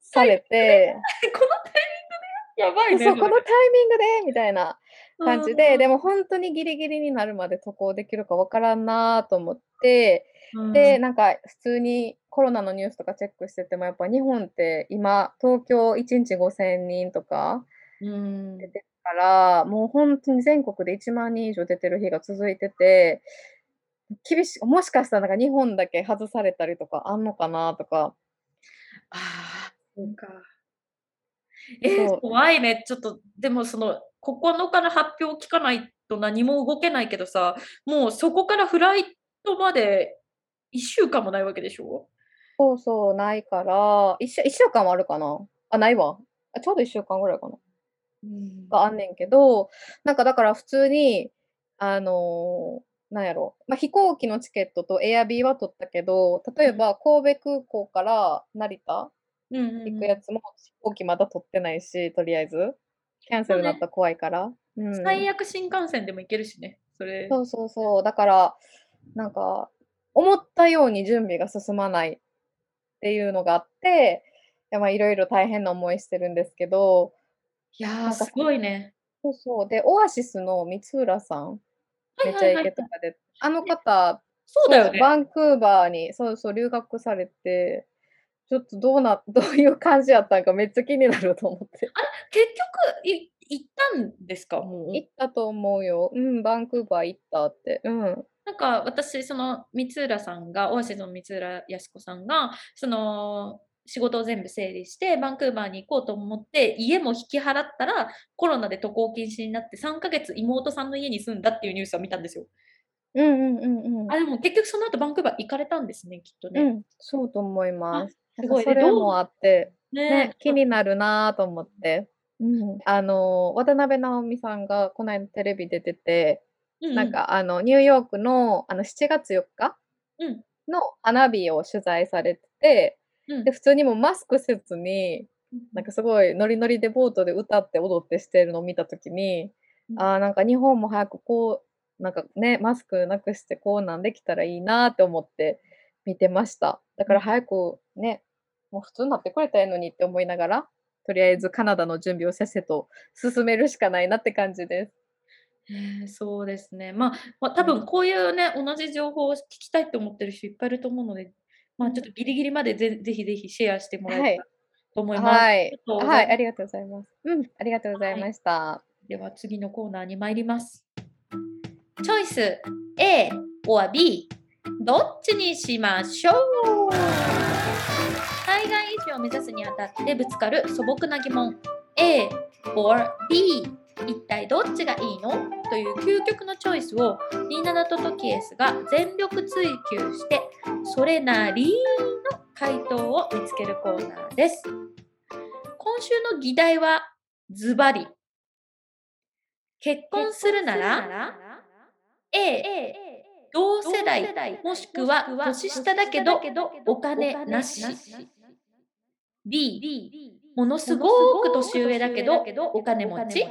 されて、このタイミングで？やばいね。そう、このタイミングで？みたいな感じで、でも、も本当にギリギリになるまで渡航できるかわからんなと思って、うん。で、なんか普通にコロナのニュースとかチェックしてても、やっぱ日本って今、東京1日5000人とかうん、出てるから、もう本当に全国で1万人以上出てる日が続いてて、厳しい、もしかしたらなんか日本だけ外されたりとかあんのかなとか、ああ、そうか。えー怖いね。ちょっと、でもその、9日の発表を聞かないと何も動けないけどさ、もうそこからフライトまで1週間もないわけでしょ？そうそう、ないから、1週 ,1 週間はあるかな？あ、ないわ。あちょうど1週間ぐらいかな。うんがあんねんけど、なんかだから普通に、あのーなんやろ、まあ、飛行機のチケットとエアビーは取ったけど、例えば神戸空港から成田行くやつも飛行機まだ取ってないし、とりあえず。キャンセルになったら怖いから。うん、最悪新幹線でも行けるしね。それ。そうそうそう。だから、なんか、思ったように準備が進まないっていうのがあって、いやまあいろいろ大変な思いしてるんですけど、いやすごいね。そうそう。で、オアシスの三浦さん、めちゃイケとかで、あの方、そうだよね。バンクーバーに、そうそう、留学されて、ちょっとどうな、どういう感じやったんかめっちゃ気になると思って。結局、い行ったんですか？もう。行ったと思うよ。うん、バンクーバー行ったって。うん。なんか私、その三浦さんが、オアシスの三浦靖子さんが、その仕事を全部整理して、バンクーバーに行こうと思って、家も引き払ったら、コロナで渡航禁止になって、3ヶ月妹さんの家に住んだっていうニュースを見たんですよ。うんうんうんうんあ、。でも結局その後バンクーバー行かれたんですね、きっとね。うん、そうと思います。すごいそれもあって、ねね、気になるなぁと思って。うん、あの、渡辺直美さんがこの間テレビ出てて、ううなん、かあの、ニューヨークのあの7月4日うんの花火を取材されてて、うんで、普通にもうマスクせずに、なんかすごいノリノリでボートで歌って踊ってしてるのを見たときに、うんああ、なんか日本も早くこう、なんかね、マスクなくしてこうなんできたらいいなって思って見てました。だから早くね、もう普通になってくれたらいいのにって思いながら、とりあえずカナダの準備をせっせと進めるしかないなって感じです。へえそうですね。まあ、まあ、多分こういうね、同じ情報を聞きたいって思ってる人いっぱいいると思うので、まあ、ちょっとギリギリまでぜぜひぜひシェアしてもらえたらと思います。はい。ありがとうござはいい、ますありがとうございます。うん、ありがとうございました。では次のコーナーに参ります。チョイス A or B どっちにしましょう？海外移住を目指すにあたってぶつかる素朴な疑問 A or B 一体どっちがいいの？という究極のチョイスをニーナナとトキエスが全力追求してそれなりの回答を見つけるコーナーです。今週の議題はズバリ。結婚するなら？A 同世代。もしくは年下だけどお金なし B ものすごく年上だけどお金持ち？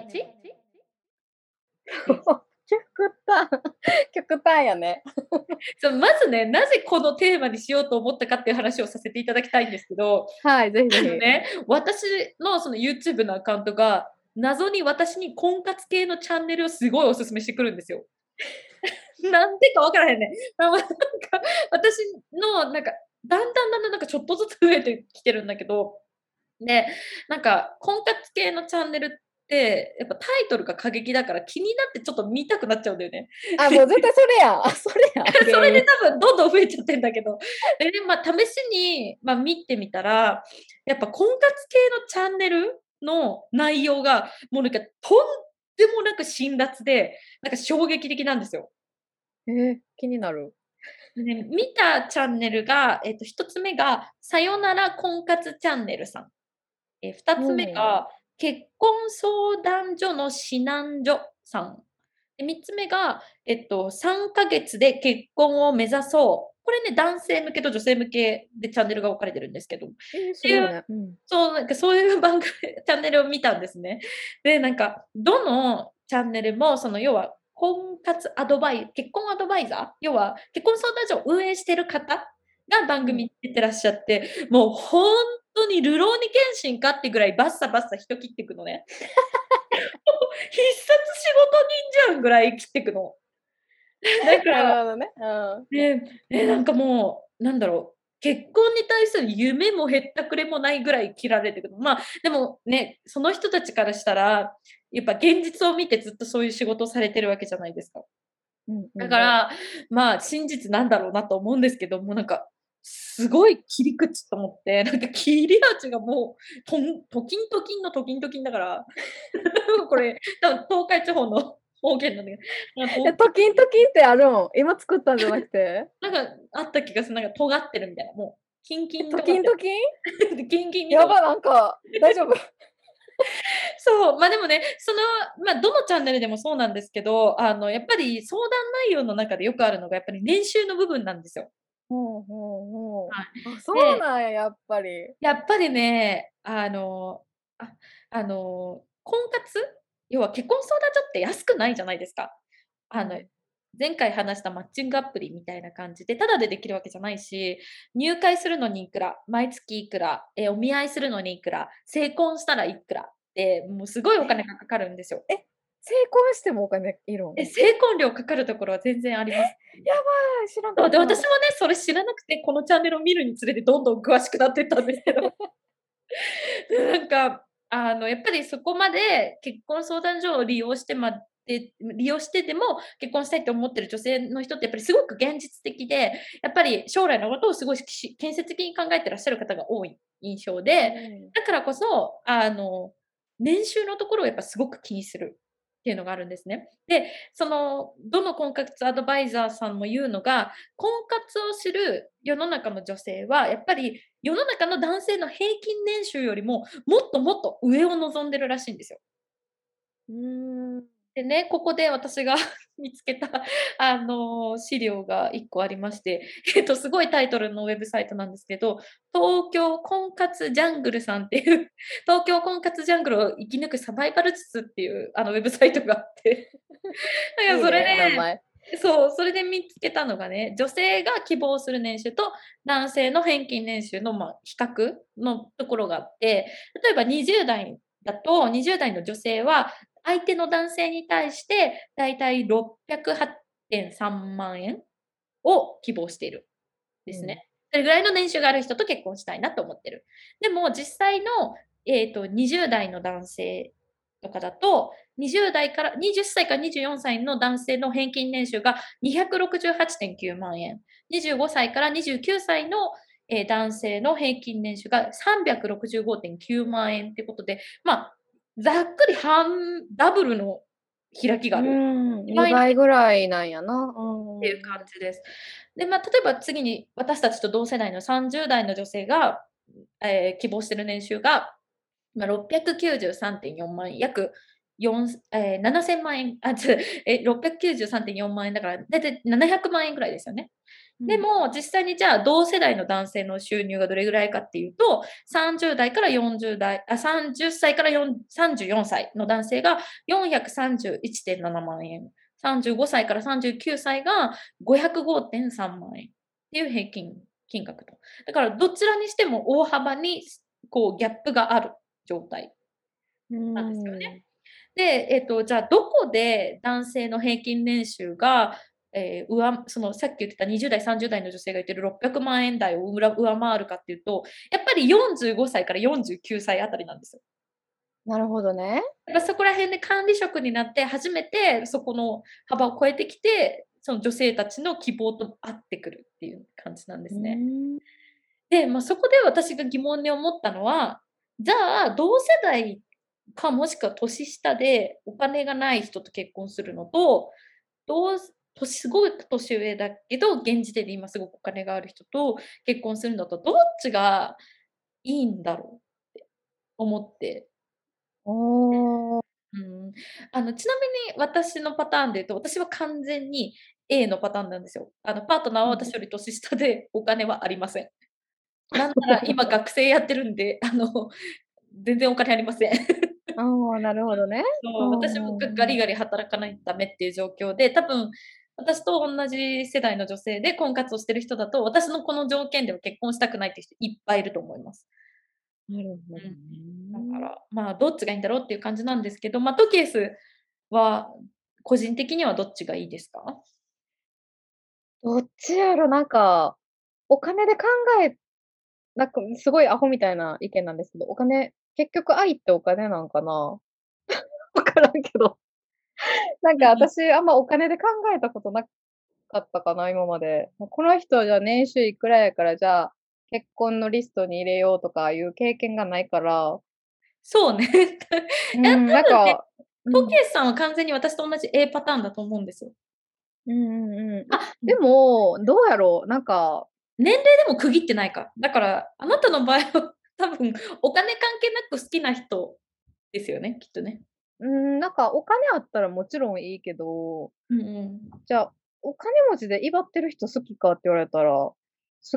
極端、極端やね。そうまずねなぜこのテーマにしようと思ったかっていう話をさせていただきたいんですけどはい、ぜひね私のその YouTube のアカウントが謎に私に婚活系のチャンネルをすごいおすすめしてくるんですよ。なんでかわからへんね。あなんか私のなんかだんだんだんだんなんかちょっとずつ増えてきてるんだけど、で、なんか婚活系のチャンネルって、やっぱタイトルが過激だから気になってちょっと見たくなっちゃうんだよね。あ、もう絶対それや。あ、それや。それで多分どんどん増えちゃってんだけど。で、まあ、試しに、まあ、見てみたら、やっぱ婚活系のチャンネルの内容が、もうなんかとんでもなく辛辣で、なんか衝撃的なんですよ。えー気になる。でね、見たチャンネルが、えっと、一つ目が、さよなら婚活チャンネルさん。えー二つ目が、結婚相談所の指南所さん。で三つ目が、えっと、3ヶ月で結婚を目指そう。これね、男性向けと女性向けでチャンネルが分かれてるんですけど、えー、すごいね。うん。そう、なんかそういう番組、チャンネルを見たんですね。で、なんか、どのチャンネルも、その、要は、婚活アドバイ、結婚アドバイザー？要は、結婚相談所を運営してる方が番組に出てらっしゃって、もう本当にルローニケンシンかってぐらいバッサバッサ人切っていくのね。必殺仕事人じゃんぐらい切っていくの。だかなら、ね。うん。ね、え、なんかもう、なんだろう、結婚に対する夢もへったくれもないぐらい切られてくる。まあ、でもね、その人たちからしたら、やっぱ現実を見てずっとそういう仕事をされてるわけじゃないですか。うんだか、ら、まあ、真実なんだろうなと思うんですけど、もうなんか、すごい切り口と思って、なんか切り味がもう、とん、ときんときんのときんときんだから、これ、多分東海地方の方言なんだけど、トキントキンってあるん？今作ったんじゃなくて？なんかあった気がする。なんか尖ってるみたいな。もう、キンキントキントキンンキンキンにやば、なんか、大丈夫？そう。まあでもね、その、まあどのチャンネルでもそうなんですけど、あの、やっぱり相談内容の中でよくあるのが、やっぱり年収の部分なんですよ。ほうほうほう。はいあ、そうなんや、やっぱり。やっぱりね、あの、ああの、婚活要は結婚相談所って安くないじゃないですか。あの、前回話したマッチングアプリみたいな感じで、ただでできるわけじゃないし、入会するのにいくら、毎月いくら、えお見合いするのにいくら、成婚したらいくらって、もうすごいお金がかかるんですよ。成婚してもお金いるんえ、成婚料かかるところは全然あります。やばい、知らんかった。私もね、それ知らなくて、このチャンネルを見るにつれてどんどん詳しくなっていったんですけど。でなんか、あの、やっぱりそこまで結婚相談所を利用してまで、利用してでも結婚したいと思ってる女性の人ってやっぱりすごく現実的で、やっぱり将来のことをすごいし建設的に考えてらっしゃる方が多い印象で、だからこそ、あの、年収のところをやっぱすごく気にするっていうのがあるんですね。で、その、どの婚活アドバイザーさんも言うのが、婚活をする世の中の女性は、やっぱり世の中の男性の平均年収よりも、もっともっと上を望んでるらしいんですよ。うん。うん。でね、ここで私が 見つけた、あの、資料が1個ありまして、えっと、すごいタイトルのウェブサイトなんですけど、東京婚活ジャングルさんっていう、東京婚活ジャングルを生き抜くサバイバル術っていうあのウェブサイトがあって、それ名で、前そう、それで見つけたのがね、女性が希望する年収と男性の平均年収の、まあ、比較のところがあって、例えば20代だと、20代の女性は相手の男性に対してだいたい608.3万円を希望している。ですね。それぐらいの年収がある人と結婚したいなと思ってる。でも実際の、えー、と20代の男性とかだと、20代から、20歳から24歳の男性の平均年収が268.9万円。25歳から29歳の、えー男性の平均年収が365.9万円ってことで、まあ、ざっくり半、ダブルの開きがある。うん。2倍倍ぐらいなんやな。うん。っていう感じです。で、まあ、例えば次に私たちと同世代の30代の女性が、えー希望している年収が、まあ、693.4万円、約4えー7000万円、あ、違う、えー、693.4万円だから、だいたい700万円ぐらいですよね。でも、実際にじゃあ、同世代の男性の収入がどれぐらいかっていうと、30代から40代、あ30歳から4 34歳の男性が431.7万円、35歳から39歳が505.3万円っていう平均金額と。だから、どちらにしても大幅にこうギャップがある状態。なんですよね。で、えっと、じゃあ、どこで男性の平均年収がえー上そのさっき言ってた20代、30代の女性が言ってる600万円台を上上回るかっていうと、やっぱり45歳から49歳あたりなんですよ。なるほどね。だからそこら辺で管理職になって初めてそこの幅を超えてきて、その女性たちの希望と合ってくるっていう感じなんですね。うんで、まあ、そこで私が疑問に思ったのは、じゃあ同世代かもしくは年下でお金がない人と結婚するのと、どう年すごい年上だけど現時点で今すごくお金がある人と結婚するのとどっちがいいんだろうって思って。おーうん、あのちなみに私のパターンで言うと私は完全に A のパターンなんですよ。あのパートナーはうん私より年下でお金はありません。なんなら今学生やってるんで、あの全然お金ありません。ああ、なるほどね。そう私もがガリガリ働かないとダメっていう状況で、多分私と同じ世代の女性で婚活をしてる人だと、私のこの条件では結婚したくないっていう人いっぱいいると思います。なるほどね。だから、まあ、どっちがいいんだろうっていう感じなんですけど、まあ、トケースは、個人的にはどっちがいいですか？どっちやろ、なんか、お金で考えなんか、すごいアホみたいな意見なんですけど、お金結局愛ってお金なんかな？わからんけど。なんか。私あんまお金で考えたことなかったかな、今まで。この人じゃあ年収いくらやから、じゃあ、結婚のリストに入れようとかいう経験がないから。そうね。うん、なんかうん。トケースさんは完全に私と同じ A パターンだと思うんですよ。うんうんうん。あ、うでん。も、どうやろう、なんか年齢でも区切ってないか。だから、あなたの場合は多分お金関係なく好きな人ですよね、きっとね。うーん、なんかお金あったらもちろんいいけど、うんうん。じゃあ、お金持ちで威張ってる人好きかって言われたら、好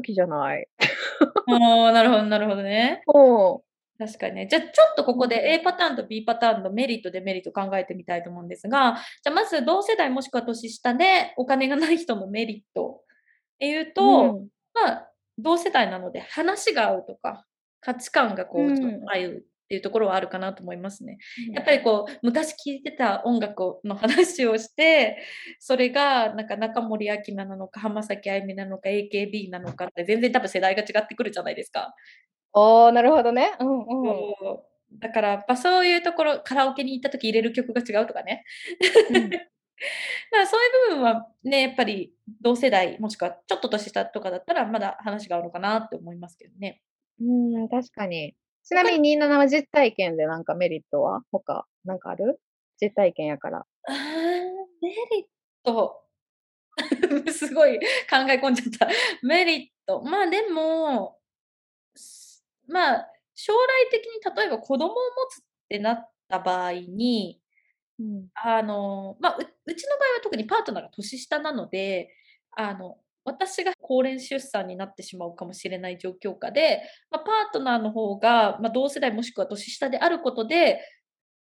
きじゃない。ああ、なるほどなるほどね。そう。確かにね。じゃ、ちょっとこうん。こで A パターンと B パターンのメリット、デメリット考えてみたいと思うんですが、じゃ、まず同世代もしくは年下でお金がない人のメリットっていううと、ん。まあ、同世代なので話が合うとか、価値観がうこうちょっとうっていうところはあるかなと思いますね。うん。やっぱりこう昔聴いてた音楽をの話をして、それがなんか中森明菜なのか、浜崎あゆみなのか、AKB なのかって全然多分世代が違ってくるじゃないですか。ああ、なるほどね。うんうん。だからやっぱそういうところ、カラオケに行った時入れる曲が違うとかね。うん。だからそういう部分はね、やっぱり同世代、もしくはちょっと年下とかだったら、まだ話が合うのかなって思いますけどね。うーん、確かに。ちなみに27は実体験でなんかメリットは他なんかある？実体験やから。ああ、メリット。すごい考え込んじゃった。メリット。まあ、でも、すまあ、将来的に例えば子供を持つってなった場合に、うん。あの、ま、ううちの場合は特にパートナーが年下なので、あの、私が高齢出産になってしまうかもしれない状況下で、ま、パートナーの方が、ま、同世代もしくは年下であることで、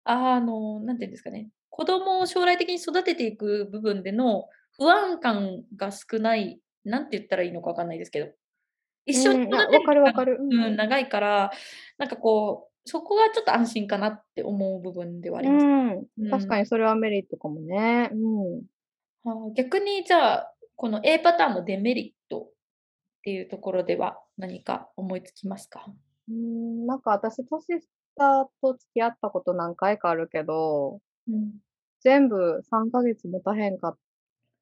あの、なんて言うんですかね、子供を将来的に育てていく部分での不安感が少ない、なんて言ったらいいのかわかんないですけど。一緒に育てる分かかる。うん。うん、長いから、なんかこう、そこがちょっと安心かなって思う部分ではあります。うん、うん。確かにそれはメリットかもね。うん。はあ、逆にじゃあ、この A パターンのデメリットっていうところでは、何か思いつきますか？うん、なんか私年下と付き合ったこと何回かあるけどうん。全部3ヶ月持たへんかっ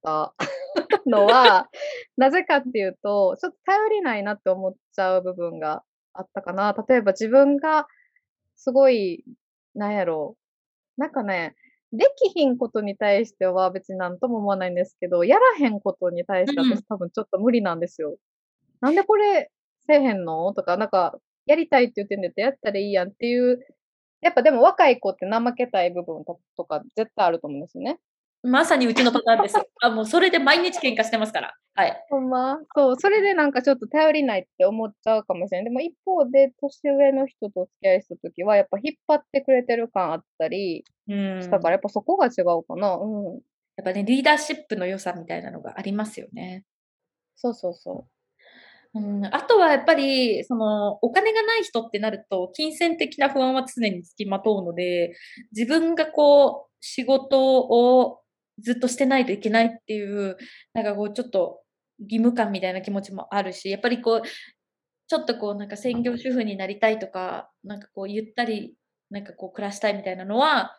た のは、なぜかっていうと、ちょっと頼りないなって思っちゃう部分があったかな。例えば自分がすごい、なんやろう、なんかね、できひんことに対しては別になんとも思わないんですけど、やらへんことに対してうん。私多分ちょっと無理なんですよ。なんでこれせえへんの？とか、なんか、やりたいって言ってんだったらやったらいいやんっていう、やっぱでも若い子って怠けたい部分ととか絶対あると思うんですよね。まさにうちのパターンです。あ、もうそれで毎日喧嘩してますから。はい。ほんま？そう、それでなんかちょっと頼りないって思っちゃうかもしれん。でも一方で年上の人とお付き合いした時は、やっぱ引っ張ってくれてる感あったりうしたから、ん。やっぱそこが違うかな。うん。やっぱね、リーダーシップの良さみたいなのがありますよね。そうそうそう。うん、あとはやっぱり、その、お金がない人ってなると、金銭的な不安は常に付きまとうので、自分がこう、仕事をずっとしてないといけないっていう、なんかこうちょっと義務感みたいな気持ちもあるし、やっぱりこう、ちょっとこうなんか専業主婦になりたいとか、なんかこうゆったり、なんかこう暮らしたいみたいなのは、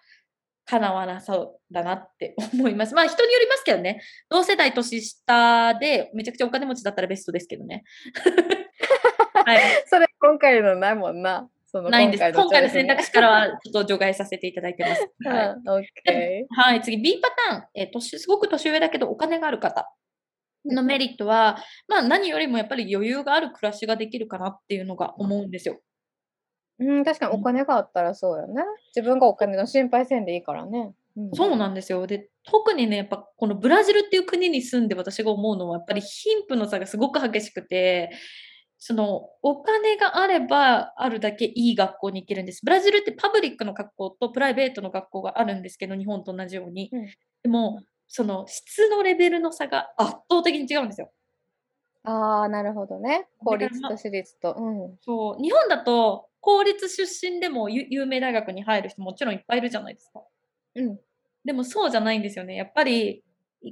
叶わなそうだなって思います。まあ人によりますけどね。同世代年下でめちゃくちゃお金持ちだったらベストですけどね。はい。それ今回のないもんな。ないんです。今回の選択肢からは。はちょっと除外させていただいてます。はい。はい、次 B パターン、えー年、すごく年上だけどお金がある方のメリットは、まあ何よりもやっぱり余裕がある暮らしができるかなっていうのが思うんですよ。ー。うん、確かにお金があったらそうよね。自分がお金の心配せんでいいからね。うん、そうなんですよ。で、特にね、やっぱこのブラジルっていう国に住んで私が思うのは、やっぱり貧富の差がすごく激しくて、そのお金があればあるだけいい学校に行けるんです。ブラジルってパブリックの学校とプライベートの学校があるんですけど、日本と同じように。うんでも、その質のレベルの差が圧倒的に違うんですよ。ああ、なるほどね。公立と私立と。うん。そう、日本だと公立出身でもゆ有名大学に入る人もちろんいっぱいいるじゃないですか。うん。でもそうじゃないんですよね。やっぱり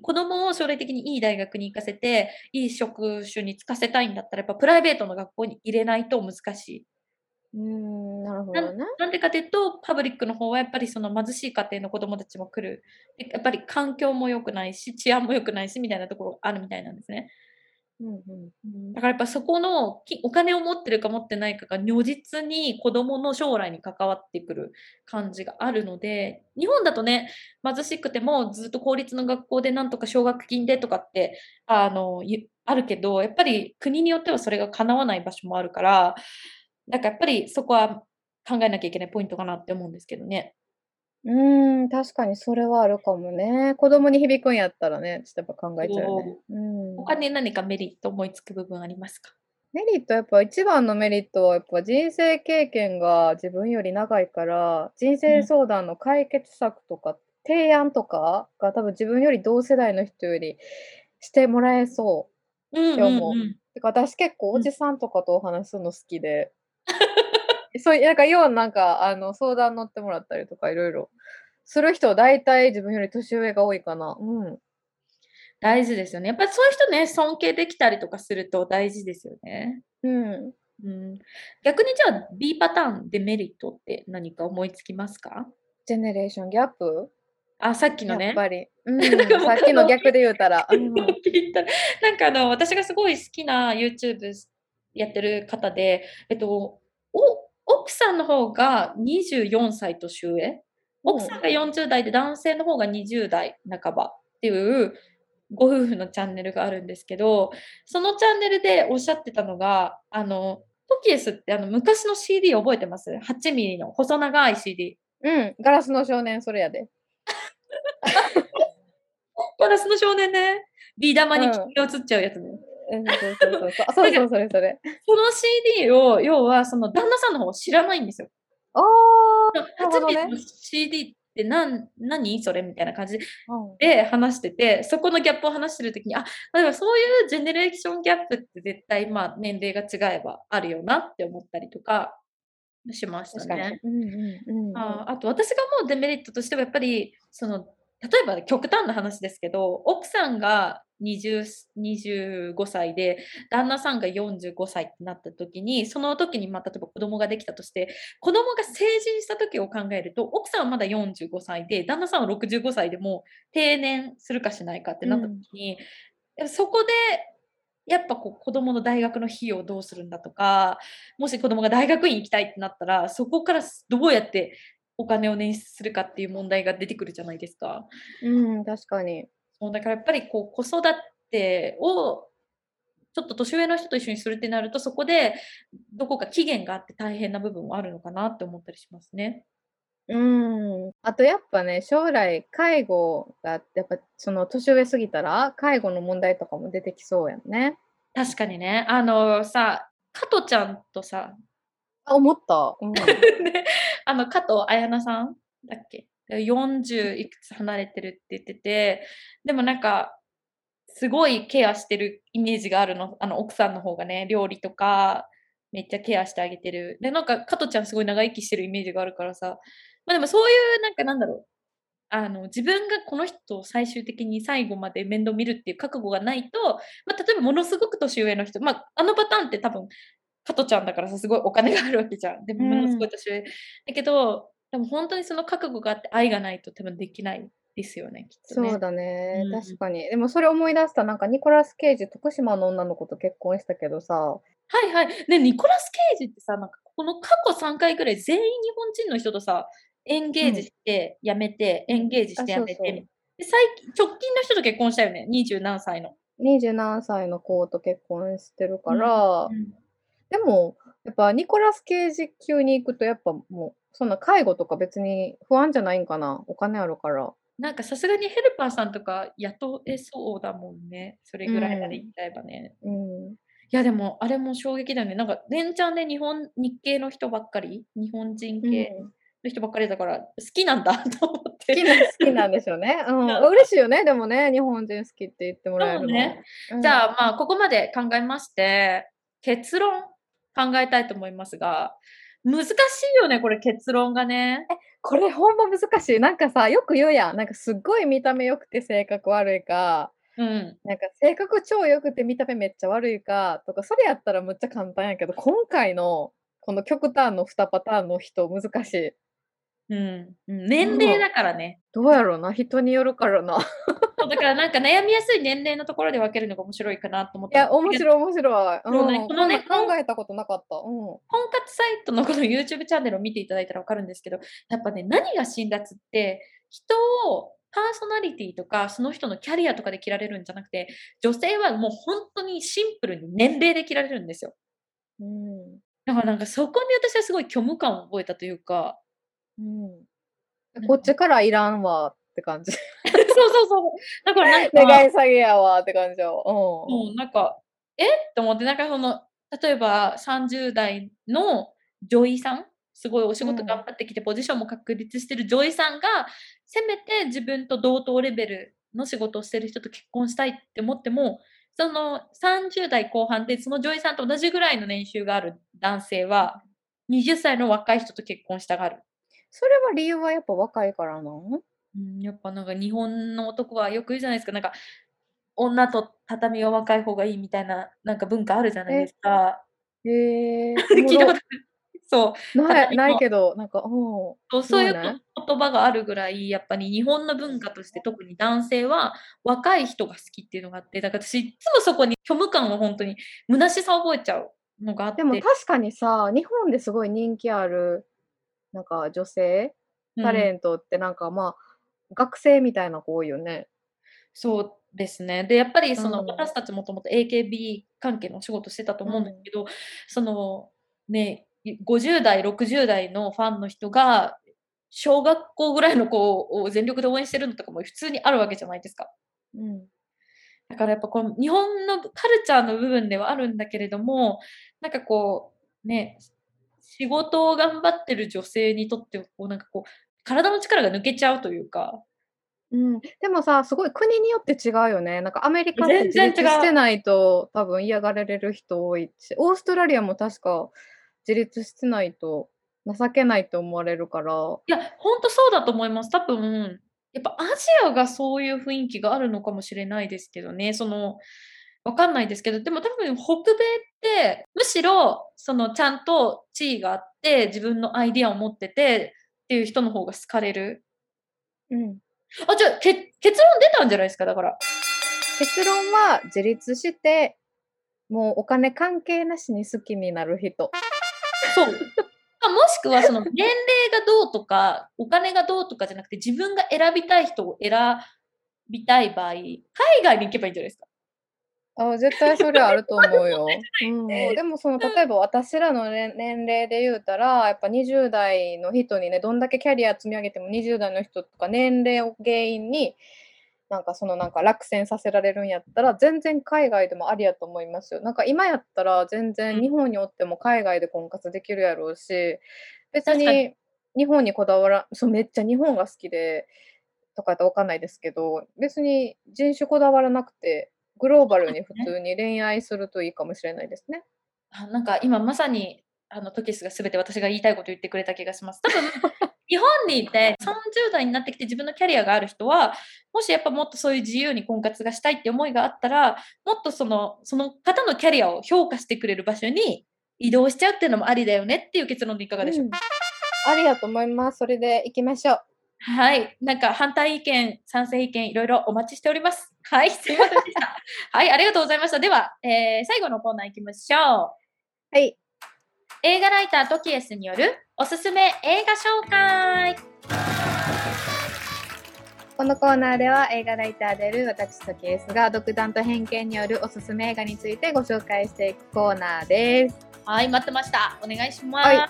子供を将来的にいい大学に行かせて、いい職種に就かせたいんだったら、やっぱプライベートの学校に入れないと難しい。うーん、なるほなどね。なんでかというと、パブリックの方はやっぱりその貧しい家庭の子供たちも来る。でやっぱり環境も良くないし、治安も良くないし、みたいなところがあるみたいなんですね。だからやっぱそこのお金を持ってるか持ってないかが如実に子供の将来に関わってくる感じがあるので、日本だとね、貧しくてもずっと公立の学校でなんとか奨学金でとかって、あの、あるけど、やっぱり国によってはそれが叶わない場所もあるから、なんかやっぱりそこは考えなきゃいけないポイントかなって思うんですけどね。うーん、確かにそれはあるかもね。子供に響くんやったらね、ちょっとやっぱ考えちゃうよね。うん。他に何かメリット思いつく部分ありますか？メリット、やっぱ一番のメリットはやっぱ人生経験が自分より長いから、人生相談の解決策とか提案とかが多分自分より同世代の人よりしてもらえそう。う日もうんてか私結構うんおじさんとかとお話しするの好きで、そう、なんか要はなんかあの相談乗ってもらったりとかいろいろする人大体自分より年上が多いかな。うん。大事ですよね。やっぱりそういう人ね、尊敬できたりとかすると大事ですよね。うん。うん、逆にじゃあ B パターンデメリットって何か思いつきますか？ジェネレーションギャップ？あ、さっきのね。やっぱり。うん。さっきの逆で言うたら。うん。なんかあの、私がすごい好きな YouTube やってる方で、えっと、お奥さんの方が24歳年上、奥さんが40代で男性の方が20代半ばっていうご夫婦のチャンネルがあるんですけど、そのチャンネルでおっしゃってたのが、あの、トキエスってあの昔の CD 覚えてます ?8 ミリの細長い CD。うん。ガラスの少年それやで。ガラスの少年ね。ビー玉に君が映っちゃうやつね。うんそうそうそうそう。あそうそうそれそれ。その CD を、要はその旦那さんの方は知らないんですよ。ああ。なるほ8どねミリの CD って何何それみたいな感じうんで話してて、そこのギャップを話してるときに、あ、だからそういうジェネレーションギャップって絶対、まあ、年齢が違えばあるよなって思ったりとかしましたね。。うんうんうん。ああと私が思うデメリットとしてはやっぱりその例えば極端な話ですけど奥さんが20 25歳で旦那さんが45歳ってなった時にその時にまあ例えば子供ができたとして子供が成人した時を考えると奥さんはまだ45歳で旦那さんは65歳でもう定年するかしないかってなった時に、そこでやっぱこう子供の大学の費用をどうするんだとかもし子供が大学院行きたいってなったらそこからどうやってお金を捻出するかっていう問題が出てくるじゃないですか。うん、確かに。そうだからやっぱりこう子育てをちょっと年上の人と一緒にするってなるとそこでどこか期限があって大変な部分はあるのかなって思ったりしますね。うん。あとやっぱね、将来介護がやっぱその年上すぎたら介護の問題とかも出てきそうやんね。確かにね。あのさ、加トちゃんとさ、あ、思った。うん。ね、あの加藤綾菜さんだっけ？40いくつ離れてるって言っててでもなんかすごいケアしてるイメージがあるのあの奥さんの方がね料理とかめっちゃケアしてあげてる。でなんか加トちゃんすごい長生きしてるイメージがあるからさまあでもそういうなんかなんだろうあの、自分がこの人を最終的に最後まで面倒見るっていう覚悟がないと、まあ、例えばものすごく年上の人、まあ、あのパターンって多分、加トちゃんだからさ、すごいお金があるわけじゃん。でも、ものすごい年上。だけど、でも本当にその覚悟があって愛がないと多分できないですよね、きっとね。そうだね、うん確かに。でもそれ思い出した、なんかニコラス・ケイジ、徳島の女の子と結婚したけどさ、はいはい。ね、ニコラス・ケイジってさ、なんかこの過去3回ぐらい全員日本人の人とさ、エンゲージして辞めて、エンゲージして辞めて、で最近直近の人と結婚したよね、二十何歳の。二十何歳の子と結婚してるから、うんでも、やっぱニコラス・ケイジ級に行くと、やっぱもう、そんな介護とか別に不安じゃないんかな。お金あるから。なんかさすがにヘルパーさんとか雇えそうだもんね。それぐらいまで行っちゃえばね。うん。いやでも、あれも衝撃だよね。なんか、連チャンで日本、日系の人ばっかり、日本人うん系の人ばっかりだから、好きなんだ と思って。好きな、好きなんでしょうね。うん。や嬉しいよね。でもね、日本人好きって言ってもらえるの。ねうんじゃあ、まあ、ここまで考えまして、結論考えたいと思いますが、難しいよね、これ結論がね。これほんま難しい。なんかさ、よく言うやん。なんかすっごい見た目良くて性格悪いか、うん。なんか性格超良くて見た目めっちゃ悪いかとか、それやったらむっちゃ簡単やけど、今回のこの極端の2パターンの人難しい。うん。うん年齢だからね。どうやろうな人によるからな。そうだからなんか悩みやすい年齢のところで分けるのが面白いかなと思って。いや、面白い面白い。そうん、このね考えたことなかった。うん。婚活サイトのこの YouTube チャンネルを見ていただいたら分かるんですけど、やっぱね、何が辛辣って、人をパーソナリティとか、その人のキャリアとかで切られるんじゃなくて、女性はもう本当にシンプルに年齢で切られるんですよ。うん。だからなんかそこに私はすごい虚無感を覚えたというか、うん、こっちからいらんわって感じ。そうそうそう。だからなんか、願い下げやわって感じよ。もうなんか、え？って思って、なんかその、例えば30代の女医さん、すごいお仕事うん頑張ってきて、ポジションも確立してる女医さんが、せめて自分と同等レベルの仕事をしてる人と結婚したいって思っても、その30代後半で、その女医さんと同じぐらいの年収がある男性は、20歳の若い人と結婚したがる。それは理由はやっぱ若いからなの？うん、やっぱなんか日本の男はよく言うじゃないですか、なんか女と畳は若い方がいいみたいななんか文化あるじゃないですか。へえ。聞いたことそう。ない、ないどけど、なんか、うん。そうそういう言葉があるぐらいやっぱり日本の文化として特に男性は若い人が好きっていうのがあってだから私いつもそこに虚無感を本当に虚しさを覚えちゃうのがあって。でも確かにさ、日本ですごい人気ある、なんか女性タレントってなんかまあ、学生みたいな子多いよね。そうですね。で、やっぱりその、うん私たちもともと AKB 関係のお仕事してたと思うんですけど、そのね、50代、60代のファンの人が、小学校ぐらいの子を全力で応援してるのとかも普通にあるわけじゃないですか。うん。だからやっぱこの日本のカルチャーの部分ではあるんだけれども、なんかこう、ね、仕事を頑張ってる女性にとってはこう、なんかこう、体の力が抜けちゃうというか、うん、でもさ、すごい国によって違うよね。なんかアメリカって自立してないと多分嫌がられる人多いし、オーストラリアも確か自立してないと情けないと思われるから。いや、ほんとそうだと思います。多分、やっぱアジアがそういう雰囲気があるのかもしれないですけどね。その、わかんないですけど、でも多分北米って、むしろ、そのちゃんと地位があって、自分のアイディアを持っててっていう人の方が好かれる。うん。あ、じゃあ、け結論出たんじゃないですか、だから。結論は自立して、もうお金関係なしに好きになる人。そう。まあもしくは、その年齢がどうとか、お金がどうとかじゃなくて、自分が選びたい人を選びたい場合、海外に行けばいいんじゃないですか？あ絶対それあると思うよ。うん、ねでもその例えば私らの年年齢で言うたらやっぱ20代の人にねどんだけキャリア積み上げても20代の人とか年齢を原因になんかそのなんか落選させられるんやったら全然海外でもありやと思いますよ。なんか今やったら全然うん日本におっても海外で婚活できるやろうし別にに日本にこだわらそうめっちゃ日本が好きでとかやったらわかんないですけど別に人種こだわらなくてグローバルに普通に恋愛するといいかもしれないですね。あなんか今まさに、あの、トキスが全て私が言いたいこと言ってくれた気がします。多分、日本にいて30代になってきて自分のキャリアがある人は、もしやっぱもっとそういう自由に婚活がしたいって思いがあったら、もっとその、その方のキャリアを評価してくれる場所に移動しちゃうっていうのもありだよねっていう結論でいかがでしょう？か、うん、ありだと思います。それで行きましょう。はい。なんか反対意見、賛成意見、いろいろお待ちしております。はい。すいませんでした。はい。ありがとうございました。では、えー、最後のコーナー行きましょう。はい。映画ライタートキエスによるおすすめ映画紹介このコーナーでは映画ライターである私トキエスが独断と偏見によるおすすめ映画についてご紹介していくコーナーです。はい、待ってました。お願いします。はい、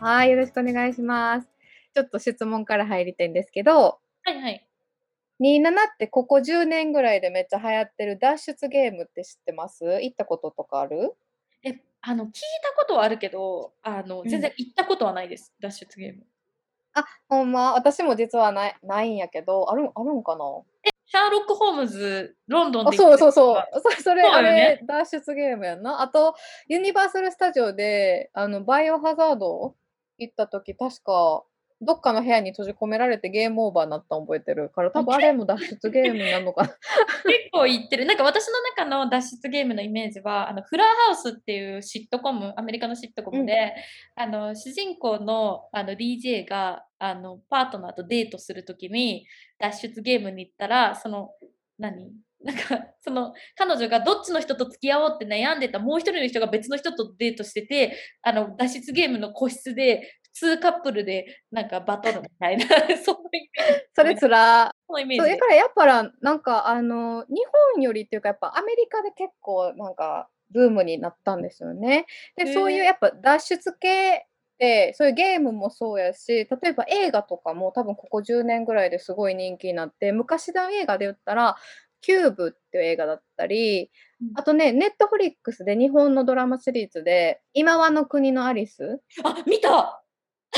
はいよろしくお願いします。ちょっと質問から入りたいんですけど、はいはい。27ってここ10年ぐらいでめっちゃ流行ってる脱出ゲームって知ってます？行ったこととかある？え、あの、聞いたことはあるけど、あの、全然行ったことはないです、脱出ゲーム。あ、ほんま、私も実はないないんやけど、あるあるんかな？え、シャーロック・ホームズ、ロンドンでそうそうそう。それ、それ、あれ、脱出ゲームやんな。あと、ユニバーサル・スタジオで、あの、バイオハザード行った時、確か、どっかの部屋に閉じ込められてゲームオーバーになったの覚えてるから、多分あれも脱出ゲームになるのかな。結構言ってる。なんか私の中の脱出ゲームのイメージは、あのフラーハウスっていうシットコム、アメリカのシットコムで、うん、あの主人公のあの DJ があのパートナーとデートするときに脱出ゲームに行ったら、その、何？なんかその彼女がどっちの人と付き合おうって悩んでたもう一人の人が別の人とデートしててあの脱出ゲームの個室で2カップルでなんかバトルみたいな、そうそれつら。そういうイメージ。それからやっぱなんかあの、日本よりっていうかやっぱアメリカで結構なんかブームになったんですよね。で、そういうやっぱ脱出系で、そういうゲームもそうやし、例えば映画とかも多分ここ10年ぐらいですごい人気になって、昔の映画で言ったら、キューブっていう映画だったり、あとね、ネットフリックスで日本のドラマシリーズで、今はの国のアリス。あ、見た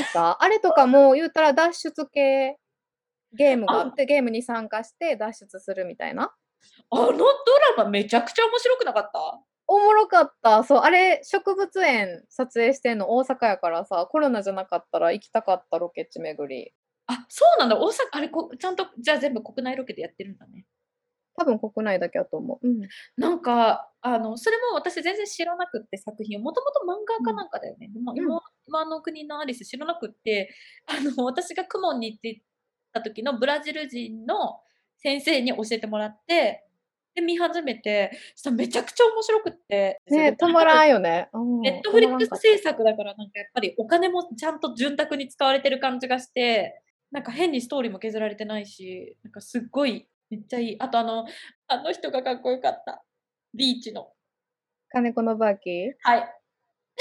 か、あれとかも言ったら脱出系ゲームがあって、ゲームに参加して脱出するみたいな？あのドラマめちゃくちゃ面白くなかった？おもろかった。そう、あれ、植物園撮影してんの大阪やからさ、コロナじゃなかったら行きたかったロケ地巡り。あ、そうなんだ。大阪、あれこ、ちゃんと、じゃあ全部国内ロケでやってるんだね。多分国内だけだと思う。うん、なんか、あの、それも私全然知らなくって作品を、もともと漫画家なんかだよね。うん、今今の国のアリス知らなくって、あの、私がクモンに行ってた時のブラジル人の先生に教えてもらって、で、見始めて、そめちゃくちゃ面白くって。ね止まらんよね。ネットフリックス制作だから、なんかやっぱりお金もちゃんと潤沢に使われてる感じがして、なんか変にストーリーも削られてないし、なんかすっごいめっちゃいい。あとあの、あの人がかっこよかった。ビーチの。金子のバーキー？はい。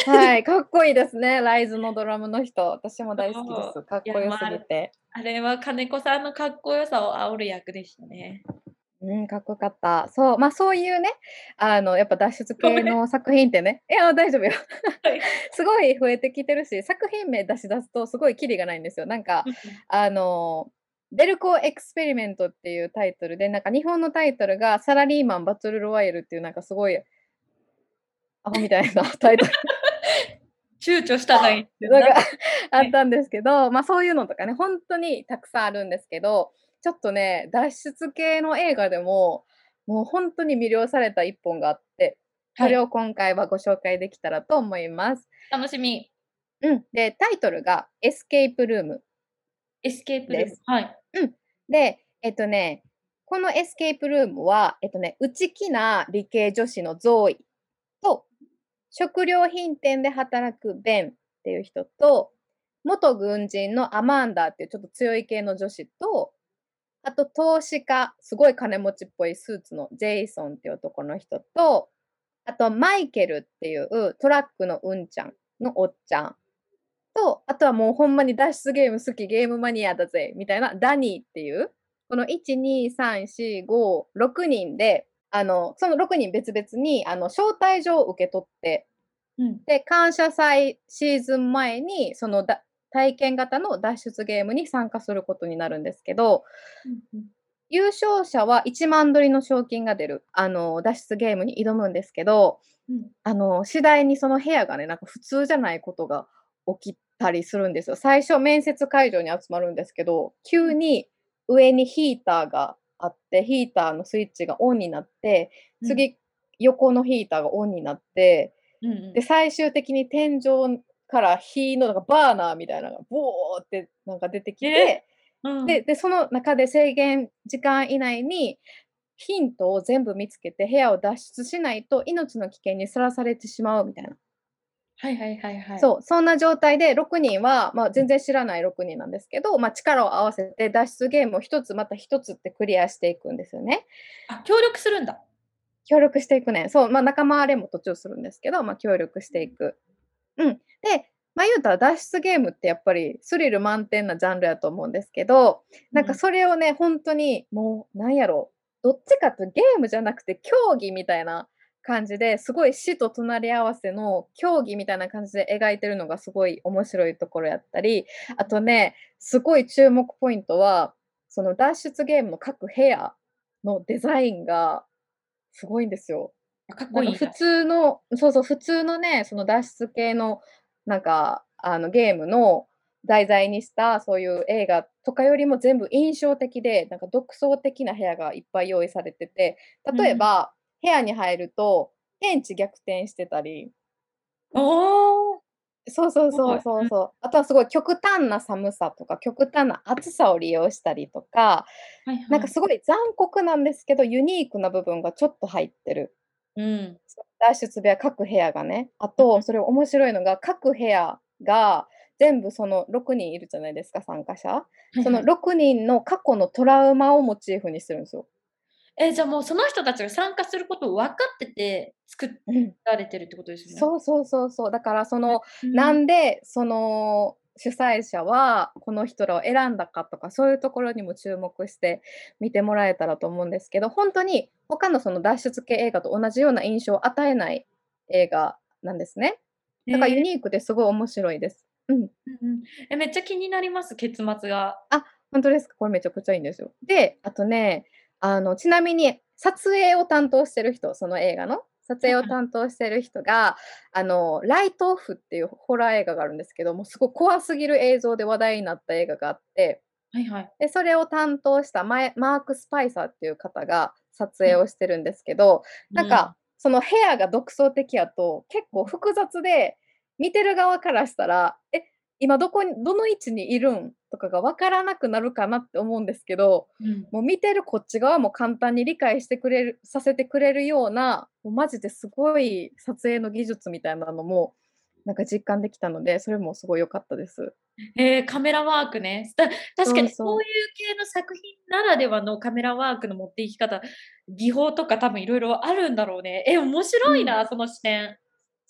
はい、かっこいいですね。ライズのドラムの人。私も大好きです。かっこよすぎて。あれは金子さんのかっこよさを煽る役でしたね。うん、かっこよかった。そう、まあそういうね、あの、やっぱ脱出系の作品ってね、いや、大丈夫よ。すごい増えてきてるし、作品名出し出すとすごいキリがないんですよ。なんか、あの、ベルコエクスペリメントっていうタイトルで、なんか日本のタイトルがサラリーマンバトルロワイヤルっていうなんかすごい、アホみたいな タイトル。躊躇したないなんかあったんですけど、まあそういうのとかね、本当にたくさんあるんですけど、ちょっとね、脱出系の映画でも、もう本当に魅了された一本があって、それを今回はご紹介できたらと思います。楽しみ。うん。で、タイトルがエスケープルーム。エスケープルーム。はい。うん。で、えっとね、このエスケープルームは、えっとね、内気な理系女子のゾーイと、食料品店で働くベンっていう人と、元軍人のアマンダっていうちょっと強い系の女子と、あと投資家、すごい金持ちっぽいスーツのジェイソンっていう男の人と、あとマイケルっていうトラックのうんちゃんのおっちゃんと、あとはもうほんまに脱出ゲーム好きゲームマニアだぜ、みたいなダニーっていう、この1、2、3、4、5、6人で、あの、その6人別々に、あの、招待状を受け取って、うん、で、感謝祭シーズン前に、そのだ体験型の脱出ゲームに参加することになるんですけど、うんうん、優勝者は1万ドルの賞金が出る、あの、脱出ゲームに挑むんですけど、うん、あの、次第にその部屋がね、なんか普通じゃないことが起きたりするんですよ。最初面接会場に集まるんですけど、急に上にヒーターがあって、ヒーターのスイッチがオンになって、うん次、横のヒーターがオンになって、うんうんで、最終的に天井から火のなんかバーナーみたいなのがボーってなんか出てきて、えうんで、で、その中で制限時間以内にヒントを全部見つけて部屋を脱出しないと命の危険にさらされてしまうみたいな。はいはいはいはい。そう、そんな状態で6人は、まあ、全然知らない6人なんですけど、まあ、力を合わせて脱出ゲームを一つまた一つってクリアしていくんですよね。あ、協力するんだ。協力していくね。そう、まあ、仲間割れも途中するんですけど、まあ、協力していく。うん。で、まあ、言うたら脱出ゲームってやっぱりスリル満点なジャンルやと思うんですけど、なんかそれをね、本当にもう、なんやろどっちかとゲームじゃなくて競技みたいな感じですごい死と隣り合わせの競技みたいな感じで描いてるのがすごい面白いところやったり、あとね、すごい注目ポイントは、その脱出ゲームの各部屋のデザインがすごいんですよ。あかっこいいんだ。通の、そうそう、普通のね、その脱出系の、なんか、あの、ゲームの題材にした、そういう映画とかよりも全部印象的で、なんか独創的な部屋がいっぱい用意されてて、例えば、部屋に入ると、天地逆転してたり、おーそうそうそうそうそう。あとはすごい極端な寒さとか、極端な暑さを利用したりとか、はいはい。なんかすごい残酷なんですけど、ユニークな部分がちょっと入ってる。うん。脱出部屋、各部屋がね。あうと、んそれ面白いのが、各部屋が全部その6人いるじゃないですか、参加者。そのはいはい6人の過去のトラウマをモチーフにしてるんですよ。えじゃあもうその人たちが参加することを分かってて作うん、られてるってことですよね。そうそうそうそう。だから、その、うんなんで、その、主催者はこの人らを選んだかとかそういうところにも注目して見てもらえたらと思うんですけど本当に他のその脱出系映画と同じような印象を与えない映画なんですね。だからユえニークですごい面白いです。うん、うんうんえめっちゃ気になります結末が。本当ですか？これめちゃくちゃいいんですよ。で、あとね、あの、ちなみに撮影を担当してる人、その映画の撮影を担当してる人が、あの、ライトオフっていうホラー映画があるんですけども、すごい怖すぎる映像で話題になった映画があって、はいはい。で、それを担当したマーク・スパイサーっていう方が撮影をしてるんですけど、なんか、その部屋が独創的やと結構複雑で、見てる側からしたら、え、今どこに、どの位置にいるんとかがわからなくなるかなって思うんですけど、うん、うんもう見てるこっち側も簡単に理解してくれる、させてくれるような、もうマジですごい撮影の技術みたいなのも、なんか実感できたので、それもすごい良かったです。えーカメラワークね。だ確かにそういう系の作品ならではのカメラワークの持っていき方、技法とか多分いろいろあるんだろうね。え、面白いな、その視点。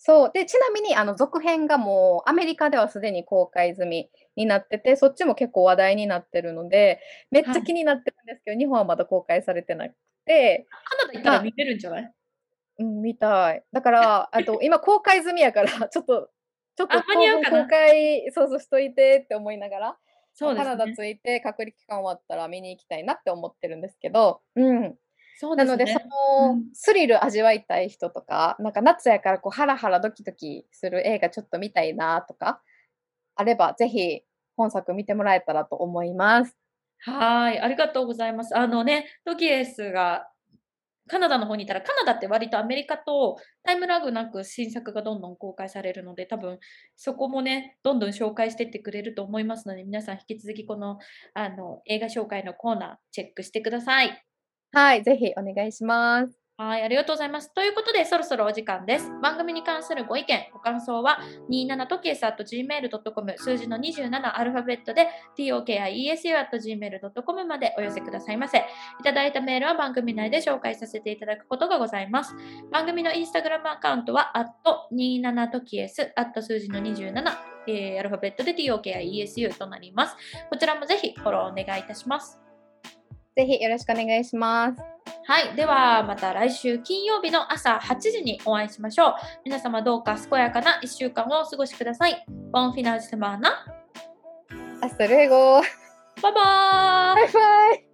そう。で、ちなみに、あの、続編がもう、アメリカではすでに公開済みになってて、そっちも結構話題になってるので、めっちゃはい気になってるんですけど、日本はまだ公開されてなくて、カナダ行ったら見れるんじゃない？うん、見たい。だから、あと、今公開済みやから、ちょっと、ちょっと公開、そうそうしといてって思いながら、そうですカナダね。着いて隔離期間終わったら見に行きたいなって思ってるんですけど、うん。そうですね。なので、その、うんスリル味わいたい人とか、なんか夏やからこうハラハラドキドキする映画ちょっと見たいなとか、あればぜひ本作見てもらえたらと思います。はーい、ありがとうございます。あのね、トキエスがカナダの方にいたら、カナダって割とアメリカとタイムラグなく新作がどんどん公開されるので、多分そこもね、どんどん紹介していってくれると思いますので、皆さん引き続きこのあの映画紹介のコーナーチェックしてください。はい、ぜひお願いします。はい、ありがとうございます。ということで、そろそろお時間です。番組に関するご意見、ご感想は、27トキエス .gmail.com、数字の27アルファベットで、tokiesu.gmail.com までお寄せくださいませ。いただいたメールは番組内で紹介させていただくことがございます。番組のインスタグラムアカウントは、27トキエス、数字の27、えーアルファベットで tokiesu となります。こちらもぜひフォローお願いいたします。ぜひよろしくお願いします。はい。では、また来週金曜日の朝8時にお会いしましょう。皆様どうか健やかな1週間をお過ごしください。ボンフィナージセマーナ。アストルエゴバイバーイバイバイ